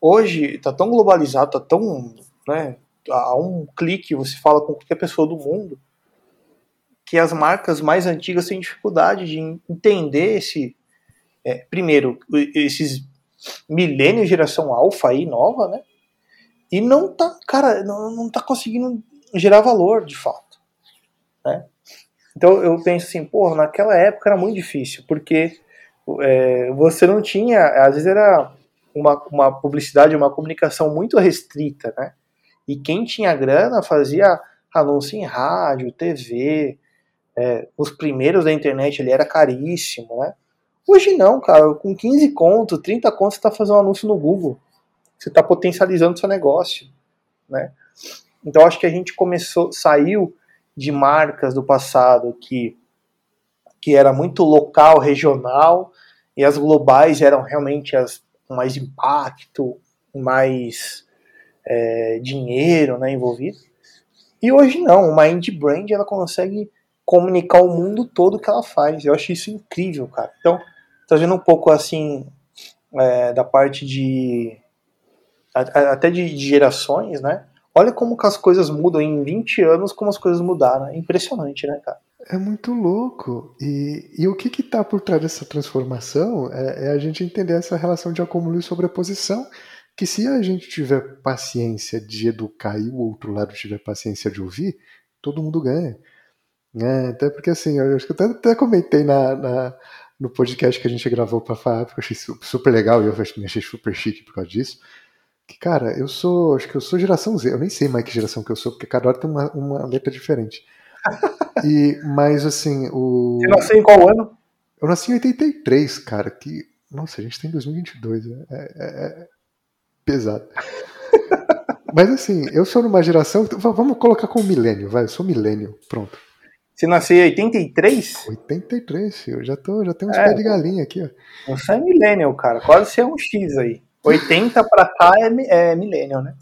Hoje tá tão globalizado, tá tão, né, a um clique você fala com qualquer pessoa do mundo, que as marcas mais antigas têm dificuldade de entender esse, é, primeiro, esses milênios geração alfa aí, nova, né, e não tá, cara, não, não tá conseguindo gerar valor, de fato, né. Então eu penso assim, porra, naquela época era muito difícil, porque é, você não tinha, às vezes era uma, uma publicidade, uma comunicação muito restrita, né? E quem tinha grana fazia anúncio em rádio, TV, é, os primeiros da internet ele era caríssimo, né? Hoje não, cara, com 15 contos, 30 contos você está fazendo um anúncio no Google. Você está potencializando seu negócio, né? Então acho que a gente começou, saiu de marcas do passado que que era muito local, regional, e as globais eram realmente as com mais impacto, mais é, dinheiro né, envolvido. E hoje não, uma indie brand ela consegue comunicar o mundo todo que ela faz. Eu acho isso incrível, cara. Então, trazendo um pouco assim é, da parte de até de, de, gerações, né? Olha como as coisas mudam em 20 anos, como as coisas mudaram. É impressionante, né, cara? É muito louco. E, e o que está por trás dessa transformação é, é, a gente entender essa relação de acúmulo e sobreposição. Que se a gente tiver paciência de educar e o outro lado tiver paciência de ouvir, todo mundo ganha. É, até porque assim, eu acho que até, até comentei na, na, no podcast que a gente gravou para a FAP, eu achei super legal e eu achei super chique por causa disso. Que, cara, eu sou. Acho que eu sou geração Z. Eu nem sei mais que geração que eu sou, porque cada hora tem uma, uma letra diferente. E, mas assim, o. Você nasceu em qual ano? Eu nasci em 83, cara, que. Nossa, a gente tem 2022, é, é, é pesado. Mas assim, eu sou numa geração. Vamos colocar como milênio, vai. Eu sou milênio, pronto. Você nasceu em 83? 83, filho. Eu já, tô, já tenho uns é, pés de galinha aqui, ó. Você é millennial, cara. Quase você é um X aí. 80 pra cá é, é né?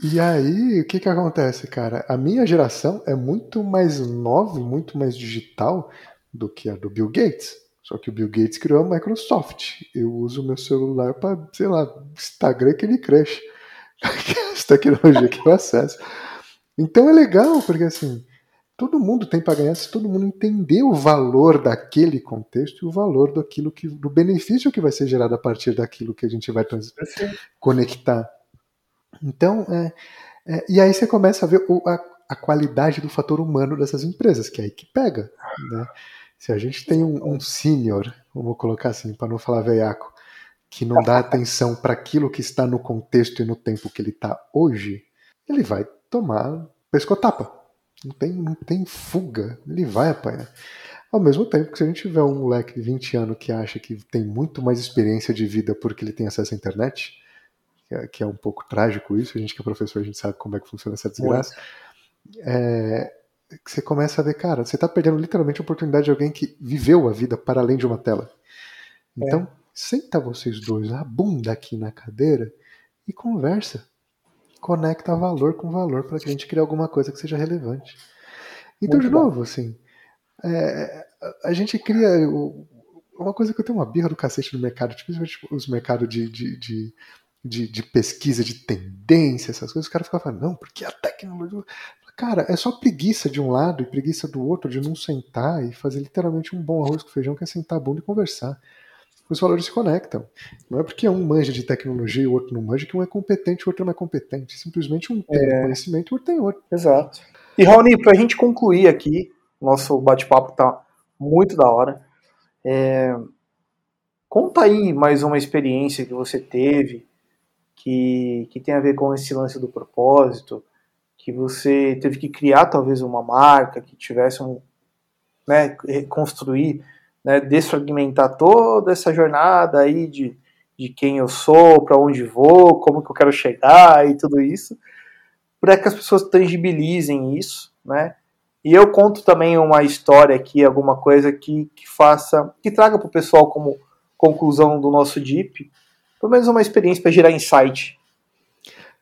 E aí, o que que acontece, cara? A minha geração é muito mais nova, muito mais digital do que a do Bill Gates. Só que o Bill Gates criou a Microsoft. Eu uso meu celular para, sei lá, Instagram que ele cresce. Essa tecnologia que eu acesso. Então é legal, porque assim, todo mundo tem para ganhar se todo mundo entender o valor daquele contexto e o valor daquilo que, do benefício que vai ser gerado a partir daquilo que a gente vai conectar. Então, é, é, e aí você começa a ver o, a, a, qualidade do fator humano dessas empresas, que é aí que pega. Né? Se a gente tem um, um senior, vamos colocar assim, para não falar veiaco, que não dá atenção para aquilo que está no contexto e no tempo que ele está hoje, ele vai tomar pescotapa. Não tem, não tem fuga, ele vai apanhar. Ao mesmo tempo que se a gente tiver um moleque de 20 anos que acha que tem muito mais experiência de vida porque ele tem acesso à internet, que é, que é, um pouco trágico isso, a gente que é professor, a gente sabe como é que funciona essa desgraça. É, você começa a ver, cara, você está perdendo literalmente a oportunidade de alguém que viveu a vida para além de uma tela. Então, é. senta vocês dois, a bunda aqui na cadeira e conversa. Conecta valor com valor para que a gente crie alguma coisa que seja relevante. Então, Muito de novo, bom. assim, é, a gente cria uma coisa que eu tenho uma birra do cacete no mercado, principalmente os mercados de, de, de de, de, pesquisa de tendência, essas coisas, os caras ficavam falando, não, porque a tecnologia. Cara, é só preguiça de um lado e preguiça do outro de não sentar e fazer literalmente um bom arroz com feijão, que é sentar a bunda e conversar. Os valores se conectam. Não é porque um manja de tecnologia e o outro não manja que um é competente e o outro não é competente. Simplesmente um tem é... conhecimento e o outro tem outro. Exato. E Raoni, para a gente concluir aqui, nosso bate-papo tá muito da hora. É... Conta aí mais uma experiência que você teve que, que tem a ver com esse lance do propósito, que você teve que criar talvez uma marca que tivesse um, né, construir, né, desfragmentar toda essa jornada aí de, de quem eu sou, para onde vou, como que eu quero chegar e tudo isso, para que as pessoas tangibilizem isso, né? E eu conto também uma história aqui, alguma coisa que, que faça, que traga para o pessoal como conclusão do nosso DIP, pelo menos uma experiência para gerar insight.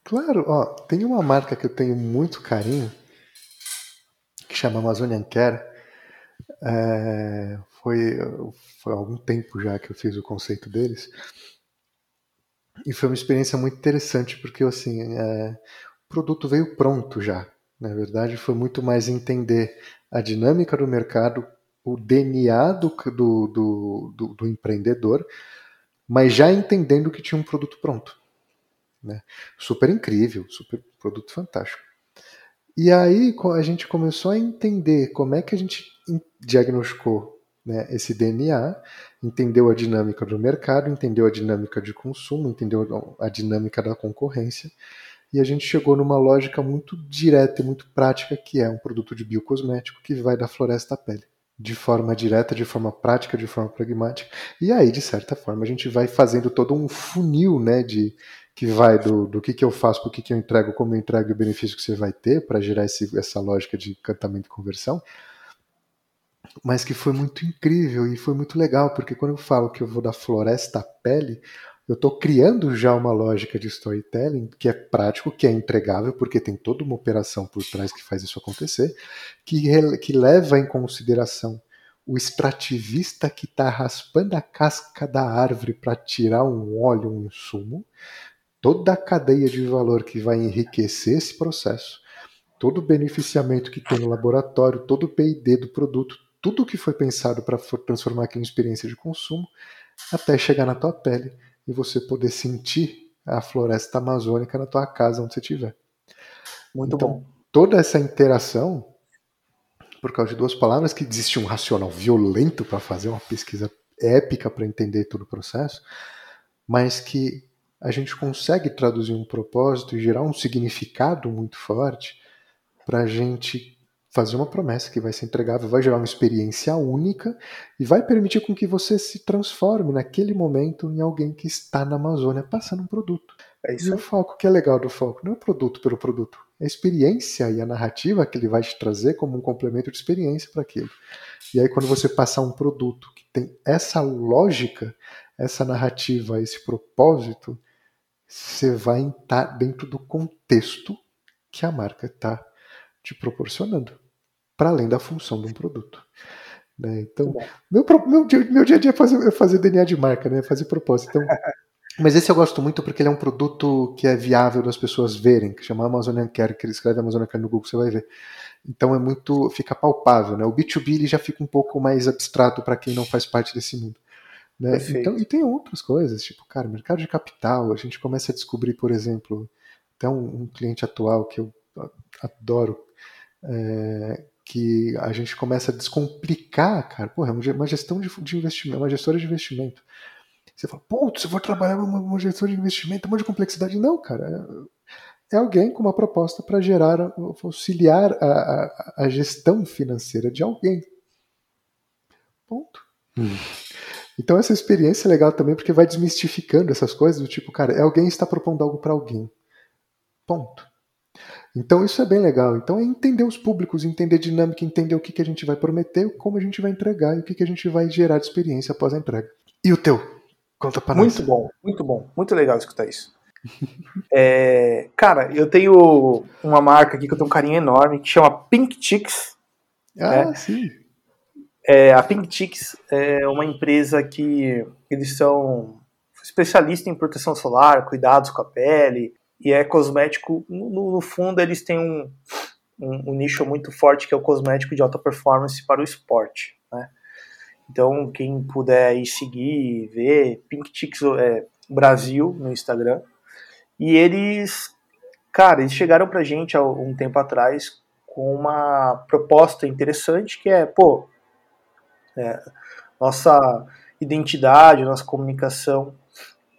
Claro, ó, tem uma marca que eu tenho muito carinho, que chama Amazonian Care. É, foi, foi algum tempo já que eu fiz o conceito deles. E foi uma experiência muito interessante, porque assim, é, o produto veio pronto já. Na verdade, foi muito mais entender a dinâmica do mercado, o DNA do, do, do, do, do empreendedor, mas já entendendo que tinha um produto pronto. Né? Super incrível, super produto fantástico. E aí a gente começou a entender como é que a gente diagnosticou né, esse DNA, entendeu a dinâmica do mercado, entendeu a dinâmica de consumo, entendeu a dinâmica da concorrência, e a gente chegou numa lógica muito direta e muito prática, que é um produto de biocosmético que vai da floresta à pele de forma direta, de forma prática, de forma pragmática. E aí, de certa forma, a gente vai fazendo todo um funil, né, de que vai do, do que, que eu faço, para o que, que eu entrego, como eu entrego e o benefício que você vai ter para gerar esse, essa lógica de encantamento e conversão. Mas que foi muito incrível e foi muito legal, porque quando eu falo que eu vou da floresta à pele, eu estou criando já uma lógica de storytelling que é prático, que é entregável, porque tem toda uma operação por trás que faz isso acontecer, que, que leva em consideração o extrativista que está raspando a casca da árvore para tirar um óleo, um insumo, toda a cadeia de valor que vai enriquecer esse processo, todo o beneficiamento que tem no laboratório, todo o P&D do produto, tudo que foi pensado para transformar aquilo em experiência de consumo, até chegar na tua pele e você poder sentir a floresta amazônica na tua casa, onde você estiver. Muito então, bom. Toda essa interação, por causa de duas palavras, que existe um racional violento para fazer uma pesquisa épica para entender todo o processo, mas que a gente consegue traduzir um propósito e gerar um significado muito forte para a gente fazer uma promessa que vai ser entregável, vai gerar uma experiência única e vai permitir com que você se transforme naquele momento em alguém que está na Amazônia passando um produto. É isso. E o foco que é legal do foco não é o produto pelo produto, é a experiência e a narrativa que ele vai te trazer como um complemento de experiência para aquilo. E aí quando você passar um produto que tem essa lógica, essa narrativa, esse propósito, você vai estar dentro do contexto que a marca está te proporcionando, para além da função de um produto. Né? Então, meu, meu, meu dia a dia é fazer, é fazer DNA de marca, né? fazer propósito. Então, mas esse eu gosto muito porque ele é um produto que é viável das pessoas verem, que chama Amazonian Care, que ele escreve Amazonian Care no Google, você vai ver. Então é muito, fica palpável, né? O B2B ele já fica um pouco mais abstrato para quem não faz parte desse mundo. Né? Então, e tem outras coisas, tipo, cara, mercado de capital, a gente começa a descobrir, por exemplo, até um, um cliente atual que eu adoro, é, que a gente começa a descomplicar, cara, porra, é uma gestão de, de investimento, uma gestora de investimento. Você fala, putz, eu vou trabalhar uma, uma gestora de investimento, um monte de complexidade. Não, cara, é, é alguém com uma proposta para gerar, auxiliar a, a, a, gestão financeira de alguém. Ponto. Hum. Então essa experiência é legal também porque vai desmistificando essas coisas do tipo, cara, é alguém que está propondo algo para alguém. Ponto. Então isso é bem legal. Então é entender os públicos, entender a dinâmica, entender o que, que a gente vai prometer, como a gente vai entregar e o que, que a gente vai gerar de experiência após a entrega. E o teu? Conta para nós. Muito bom, muito bom. Muito legal escutar isso. é, cara, eu tenho uma marca aqui que eu tenho um carinho enorme que chama Pink Chicks. Ah, né? sim. É, a Pink Chicks é uma empresa que eles são especialistas em proteção solar, cuidados com a pele, e é cosmético. No, no fundo, eles têm um, um, um, nicho muito forte que é o cosmético de alta performance para o esporte. Né? Então, quem puder ir seguir, ver, Pink Chicks é, Brasil no Instagram. E eles, cara, eles chegaram pra gente há um tempo atrás com uma proposta interessante que é, pô, é, nossa identidade, nossa comunicação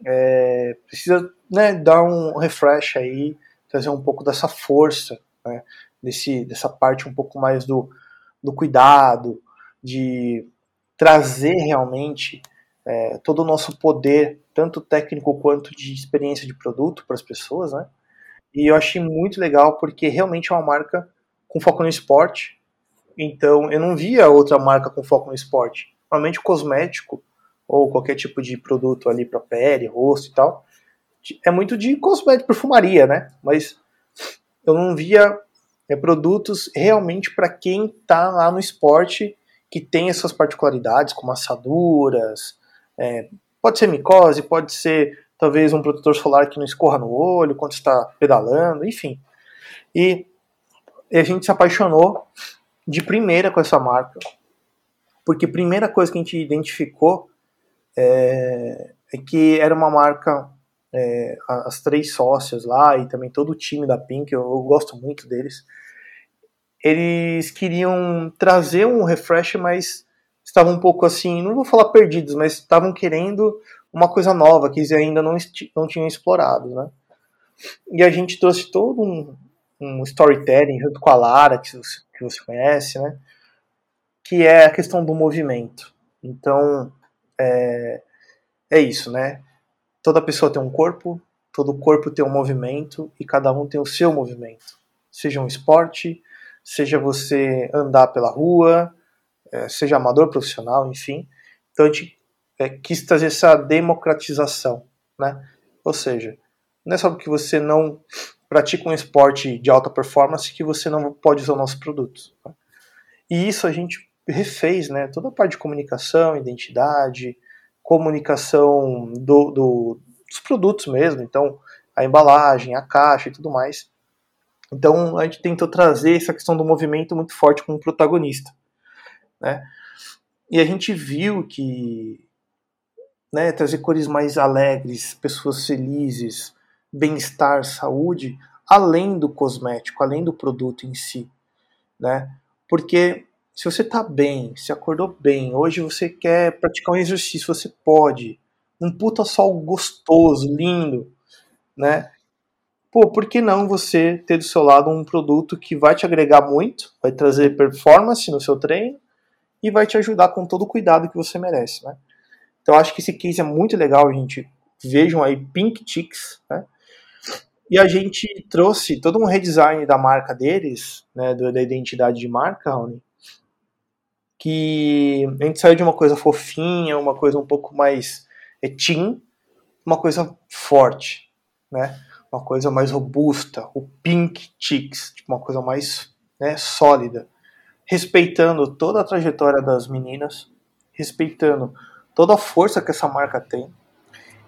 é, precisa né, dar um refresh aí, trazer um pouco dessa força, né, desse, dessa parte um pouco mais do, do cuidado, de trazer realmente é, todo o nosso poder, tanto técnico quanto de experiência de produto para as pessoas, né? E eu achei muito legal porque realmente é uma marca com foco no esporte, então, eu não via outra marca com foco no esporte. Normalmente, cosmético ou qualquer tipo de produto ali para pele, rosto e tal, é muito de cosmético, perfumaria, né? Mas eu não via é, produtos realmente para quem está lá no esporte que tem essas particularidades, como assaduras, é, pode ser micose, pode ser talvez um protetor solar que não escorra no olho quando está pedalando, enfim. E, e a gente se apaixonou de primeira com essa marca, porque a primeira coisa que a gente identificou é, é que era uma marca, é, as três sócias lá e também todo o time da Pink, eu, eu gosto muito deles, eles queriam trazer um refresh, mas estavam um pouco assim, não vou falar perdidos, mas estavam querendo uma coisa nova que eles ainda não, não tinham explorado, né? E a gente trouxe todo um, um storytelling junto com a Lara, que você, que você conhece, né? Que é a questão do movimento. Então, é, é isso, né? Toda pessoa tem um corpo, todo corpo tem um movimento e cada um tem o seu movimento. Seja um esporte, seja você andar pela rua, é, seja amador, profissional, enfim. Então a gente é, quis trazer essa democratização, né? Ou seja, não é só porque você não pratica um esporte de alta performance que você não pode usar nossos produtos. Tá? E isso a gente refez, né? Toda a parte de comunicação, identidade, comunicação do, do, dos produtos mesmo, então a embalagem, a caixa e tudo mais. Então a gente tentou trazer essa questão do movimento muito forte como protagonista, né? E a gente viu que né, trazer cores mais alegres, pessoas felizes, bem-estar, saúde, além do cosmético, além do produto em si, né? Porque se você está bem, se acordou bem, hoje você quer praticar um exercício, você pode. Um puta sol gostoso, lindo, né? pô, por que não você ter do seu lado um produto que vai te agregar muito, vai trazer performance no seu treino e vai te ajudar com todo o cuidado que você merece, né? Então acho que esse case é muito legal, gente. Vejam aí Pink Chicks, né? E a gente trouxe todo um redesign da marca deles, né, da identidade de marca, Rony, que a gente saiu de uma coisa fofinha, uma coisa um pouco mais é, teen, uma coisa forte, né? Uma coisa mais robusta, o Pink Chicks, tipo uma coisa mais né, sólida, respeitando toda a trajetória das meninas, respeitando toda a força que essa marca tem,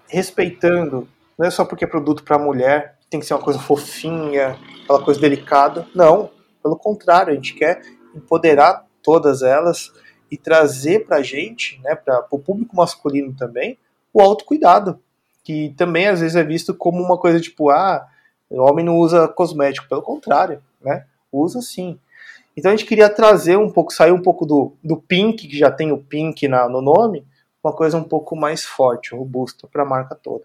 respeitando, não é só porque é produto para mulher, tem que ser uma coisa fofinha, aquela coisa delicada. Não, pelo contrário, a gente quer empoderar todas elas e trazer para a gente, né, para o público masculino também, o autocuidado, que também às vezes é visto como uma coisa tipo, ah, o homem não usa cosmético, pelo contrário, né, usa sim. Então a gente queria trazer um pouco, sair um pouco do, do pink, que já tem o pink na, no nome, uma coisa um pouco mais forte, robusta para a marca toda.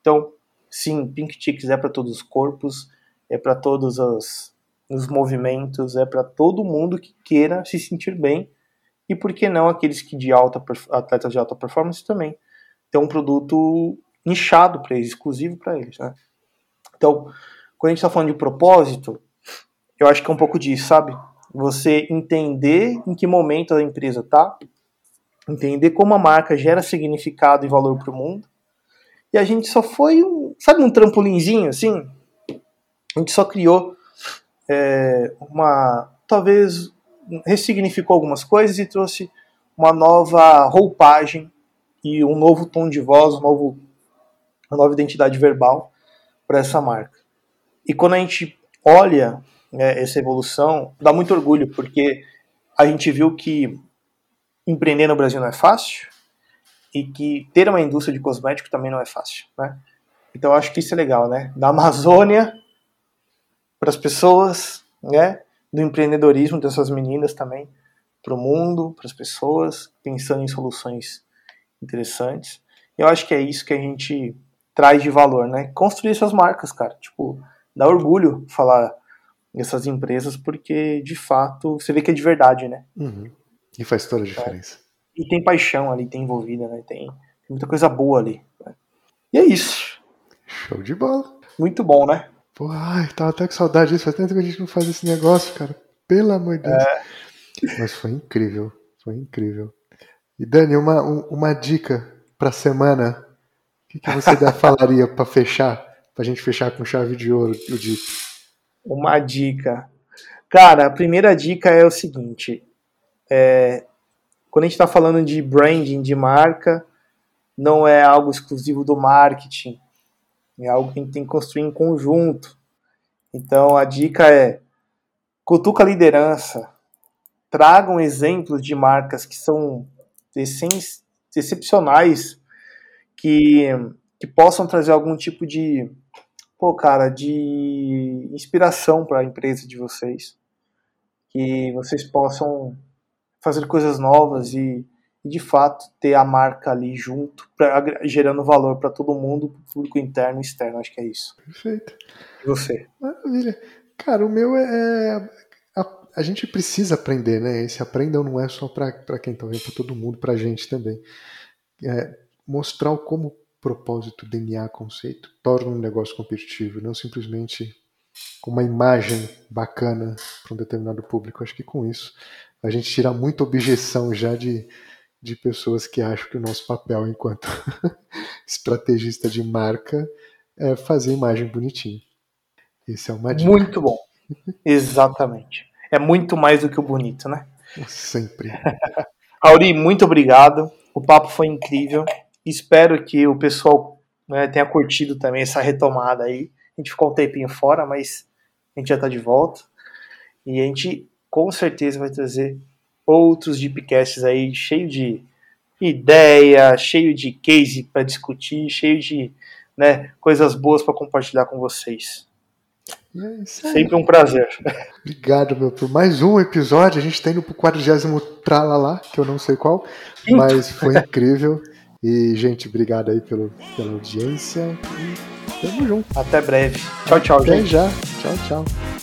Então, sim, Pink Chicks é para todos os corpos, é para todos os, os movimentos, é para todo mundo que queira se sentir bem e por que não aqueles que de alta atletas de alta performance também. Tem um produto nichado para eles, exclusivo para eles, né? Então, quando a gente está falando de propósito, eu acho que é um pouco disso, sabe? Você entender em que momento a empresa está, entender como a marca gera significado e valor para o mundo. E a gente só foi um, sabe, um trampolinzinho assim? A gente só criou é, uma, talvez ressignificou algumas coisas e trouxe uma nova roupagem e um novo tom de voz, um novo, uma nova identidade verbal para essa marca. E quando a gente olha né, essa evolução, dá muito orgulho, porque a gente viu que empreender no Brasil não é fácil e que ter uma indústria de cosmético também não é fácil, né? Então acho que isso é legal, né? Da Amazônia para as pessoas, né? Do empreendedorismo dessas meninas também para o mundo, para as pessoas, pensando em soluções interessantes. Eu acho que é isso que a gente traz de valor, né? Construir essas marcas, cara. Tipo, dá orgulho falar dessas empresas porque de fato você vê que é de verdade, né? Uhum. E faz toda a diferença. É. E tem paixão ali, tem envolvida, né? Tem, tem muita coisa boa ali. Né? E é isso. Show de bola. Muito bom, né? Pô, ai, tava até com saudade disso. Faz tempo que a gente não faz esse negócio, cara. Pelo amor de Deus. É. Mas foi incrível. Foi incrível. E Dani, uma, uma dica pra semana. O que, que você falaria para fechar? Pra gente fechar com chave de ouro o dito? Uma dica. Cara, a primeira dica é o seguinte: é, quando a gente está falando de branding, de marca, não é algo exclusivo do marketing, é algo que a gente tem que construir em conjunto. Então a dica é cutuca a liderança, tragam exemplos de marcas que são excepcionais, que, que possam trazer algum tipo de, pô, cara, de inspiração para a empresa de vocês, que vocês possam fazer coisas novas e, e, de fato ter a marca ali junto, pra, gerando valor para todo mundo, público interno e externo. Acho que é isso. Perfeito. E você? Maravilha. Cara, o meu é. é a, a gente precisa aprender, né? Esse aprendam não é só para quem está vendo, para todo mundo, para a gente também. É, mostrar como propósito, DNA, conceito torna um negócio competitivo, não simplesmente com uma imagem bacana para um determinado público. Acho que com isso a gente tira muita objeção já de, de pessoas que acham que o nosso papel enquanto estrategista de marca é fazer imagem bonitinha. Esse é uma dica. Muito bom. Exatamente. É muito mais do que o bonito, né? Sempre. Auri, muito obrigado. O papo foi incrível. Espero que o pessoal né, tenha curtido também essa retomada aí. A gente ficou um tempinho fora, mas a gente já está de volta. E a gente com certeza vai trazer outros deepcasts aí cheio de ideia, cheio de case para discutir, cheio de né, coisas boas para compartilhar com vocês. É Sempre um prazer. Obrigado, meu, por mais um episódio. A gente está indo pro 40 tralalá, que eu não sei qual, Quinto. mas foi incrível. E, gente, obrigado aí pelo, pela audiência. E Tamo junto. Até breve. Tchau, tchau, Até gente. já. Tchau, tchau.